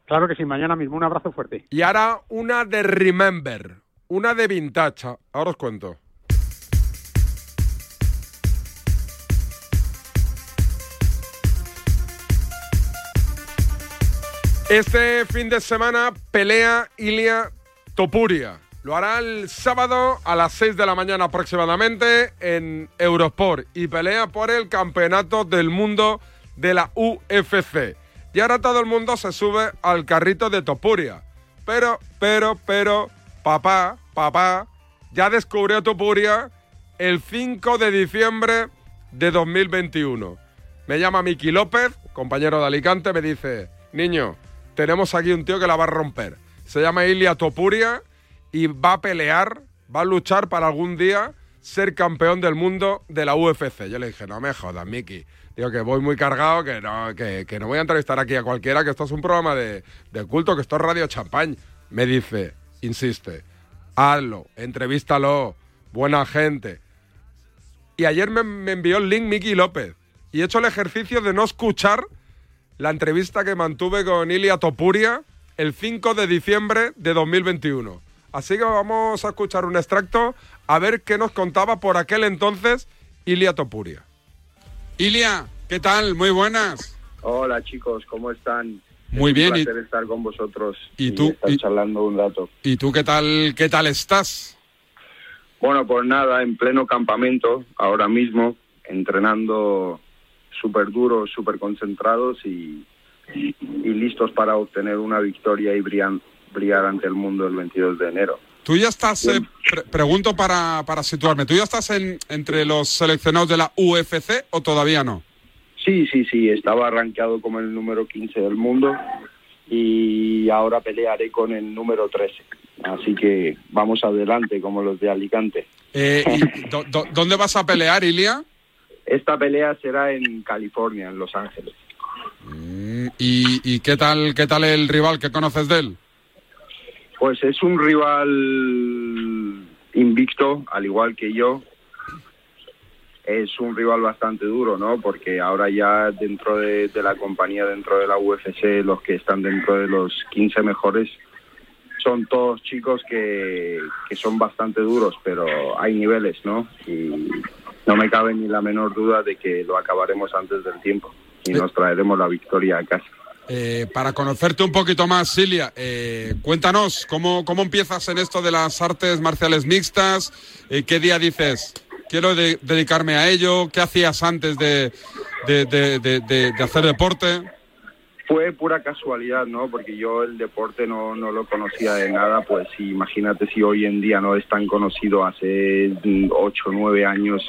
Claro que sí, mañana mismo. Un abrazo fuerte. Y ahora una de Remember, una de Vintage. Ahora os cuento. Este fin de semana pelea Ilia Topuria. Lo hará el sábado a las 6 de la mañana aproximadamente en Eurosport y pelea por el campeonato del mundo de la UFC. Y ahora todo el mundo se sube al carrito de Topuria. Pero, pero, pero, papá, papá, ya descubrió Topuria el 5 de diciembre de 2021. Me llama Miki López, compañero de Alicante, me dice, niño, tenemos aquí un tío que la va a romper. Se llama Ilia Topuria y va a pelear, va a luchar para algún día ser campeón del mundo de la UFC. Yo le dije, no me jodas, Miki. Digo que voy muy cargado, que no, que, no voy a entrevistar aquí a cualquiera, que esto es un programa de, culto, que esto es Radio Champagne. Me dice, insiste, hazlo, entrevístalo, buena gente. Y ayer me, me envió el link Miki López. Y he hecho el ejercicio de no escuchar la entrevista que mantuve con Ilia Topuria el 5 de diciembre de 2021. Así que vamos a escuchar un extracto a ver qué nos contaba por aquel entonces Ilia Topuria. Ilia, ¿qué tal? Muy buenas. Hola chicos, ¿cómo están? Muy bien. Un placer estar con vosotros y, tú estar charlando un rato. ¿Y tú qué tal, qué tal estás? Bueno, pues nada, en pleno campamento, ahora mismo, entrenando súper duros, súper concentrados y, listos para obtener una victoria y brillar, ante el mundo el 22 de enero. Tú ya estás, eh, pregunto para, para situarme, ¿tú ya estás en, entre los seleccionados de la UFC o todavía no? Sí, sí, sí, estaba arranqueado como el número 15 del mundo y ahora pelearé con el número 13. Así que vamos adelante como los de Alicante. Eh, ¿Dónde vas a pelear, Ilia? Esta pelea será en California, en Los Ángeles. Mm, ¿Y, qué tal qué tal el rival que conoces de él? Pues es un rival invicto, al igual que yo. Es un rival bastante duro, ¿no? Porque ahora ya dentro de, la compañía, dentro de la UFC, los que están dentro de los 15 mejores son todos chicos que, que son bastante duros, pero hay niveles, ¿no? Y no me cabe ni la menor duda de que lo acabaremos antes del tiempo y nos traeremos la victoria a casa. Eh, para conocerte un poquito más, Silvia, eh, cuéntanos ¿cómo, cómo empiezas en esto de las artes marciales mixtas, eh, qué día dices, quiero dedicarme a ello, qué hacías antes de, de, hacer deporte. Fue pura casualidad, ¿no? Porque yo el deporte no, no lo conocía de nada, pues imagínate si hoy en día no es tan conocido, hace 8 o 9 años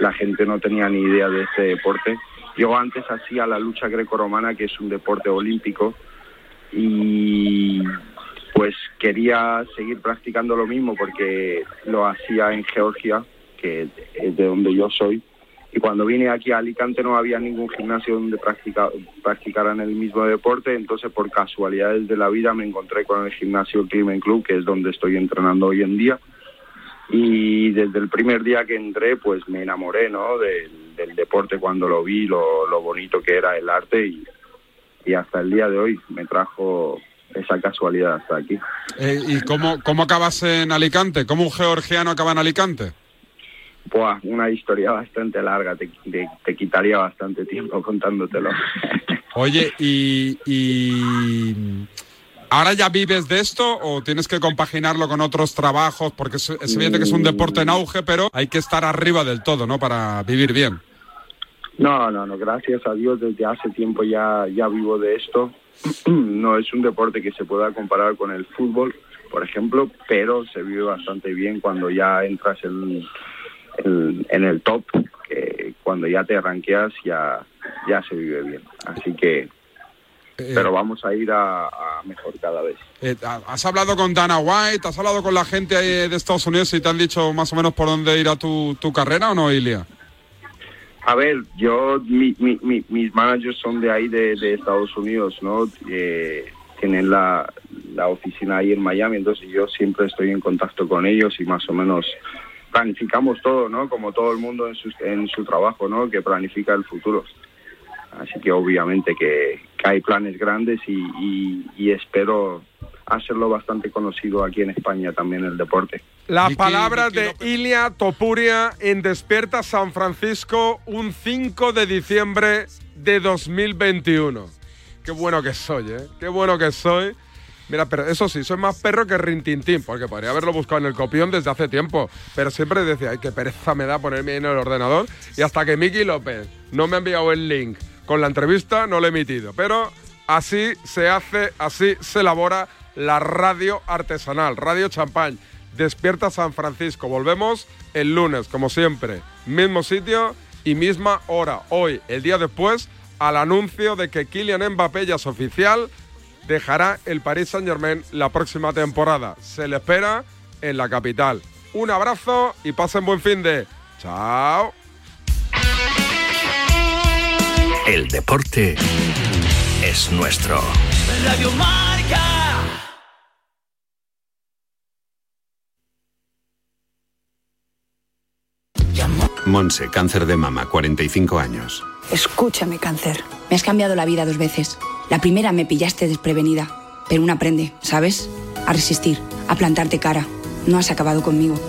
la gente no tenía ni idea de este deporte. Yo antes hacía la lucha grecorromana, que es un deporte olímpico, y pues quería seguir practicando lo mismo porque lo hacía en Georgia, que es de donde yo soy. Y cuando vine aquí a Alicante no había ningún gimnasio donde practica, practicaran el mismo deporte, entonces por casualidades de la vida me encontré con el gimnasio Climen Club, que es donde estoy entrenando hoy en día y desde el primer día que entré pues me enamoré ¿no? del, deporte cuando lo vi, lo, bonito que era el arte y, hasta el día de hoy me trajo esa casualidad hasta aquí. Eh, ¿Y cómo, cómo acabas en Alicante? ¿Cómo un georgiano acaba en Alicante? Buah, una historia bastante larga, te, te, quitaría bastante tiempo contándotelo. Oye, y, y ¿Ahora ya vives de esto o tienes que compaginarlo con otros trabajos? Porque es, evidente que es un deporte en auge, pero hay que estar arriba del todo, ¿no? Para vivir bien. No, no, no, gracias a Dios desde hace tiempo ya, ya vivo de esto. no es un deporte que se pueda comparar con el fútbol, por ejemplo, pero se vive bastante bien cuando ya entras en, en, el top, que cuando ya te arranqueas ya, ya se vive bien. Así que eh, pero vamos a ir a, mejor cada vez. Eh, ¿Has hablado con Dana White? ¿Has hablado con la gente de Estados Unidos y te han dicho más o menos por dónde irá tu, tu carrera o no, Ilia? A ver, yo, mi, mi, mi- mis managers son de ahí, de, de Estados Unidos, ¿no? Eh, tienen la, la oficina ahí en Miami, entonces yo siempre estoy en contacto con ellos y más o menos planificamos todo, ¿no? Como todo el mundo en su, en su trabajo, ¿no? Que planifica el futuro. Así que obviamente que, que hay planes grandes y, y, y espero hacerlo bastante conocido aquí en España también el deporte. Las palabras de Ilia Topuria en Despierta San Francisco un 5 de diciembre de 2021. Qué bueno que soy, ¿eh? Qué bueno que soy. Mira, pero eso sí, soy más perro que Rintintín, porque podría haberlo buscado en el copión desde hace tiempo. Pero siempre decía, ay, qué pereza me da ponerme en el ordenador. Y hasta que Miki López no me ha enviado el link con la entrevista, no lo he emitido. Pero así se hace, así se elabora la radio artesanal, Radio Champagne. Despierta San Francisco. Volvemos el lunes, como siempre. Mismo sitio y misma hora. Hoy, el día después, al anuncio de que Kylian Mbappé ya es oficial, dejará el Paris Saint Germain la próxima temporada. Se le espera en la capital. Un abrazo y pasen buen fin de. Chao. El deporte es nuestro. Radio Marca. Monse, cáncer de mama, 45 años. Escúchame, cáncer. Me has cambiado la vida dos veces. La primera me pillaste desprevenida, pero uno aprende, ¿sabes? A resistir, a plantarte cara. No has acabado conmigo.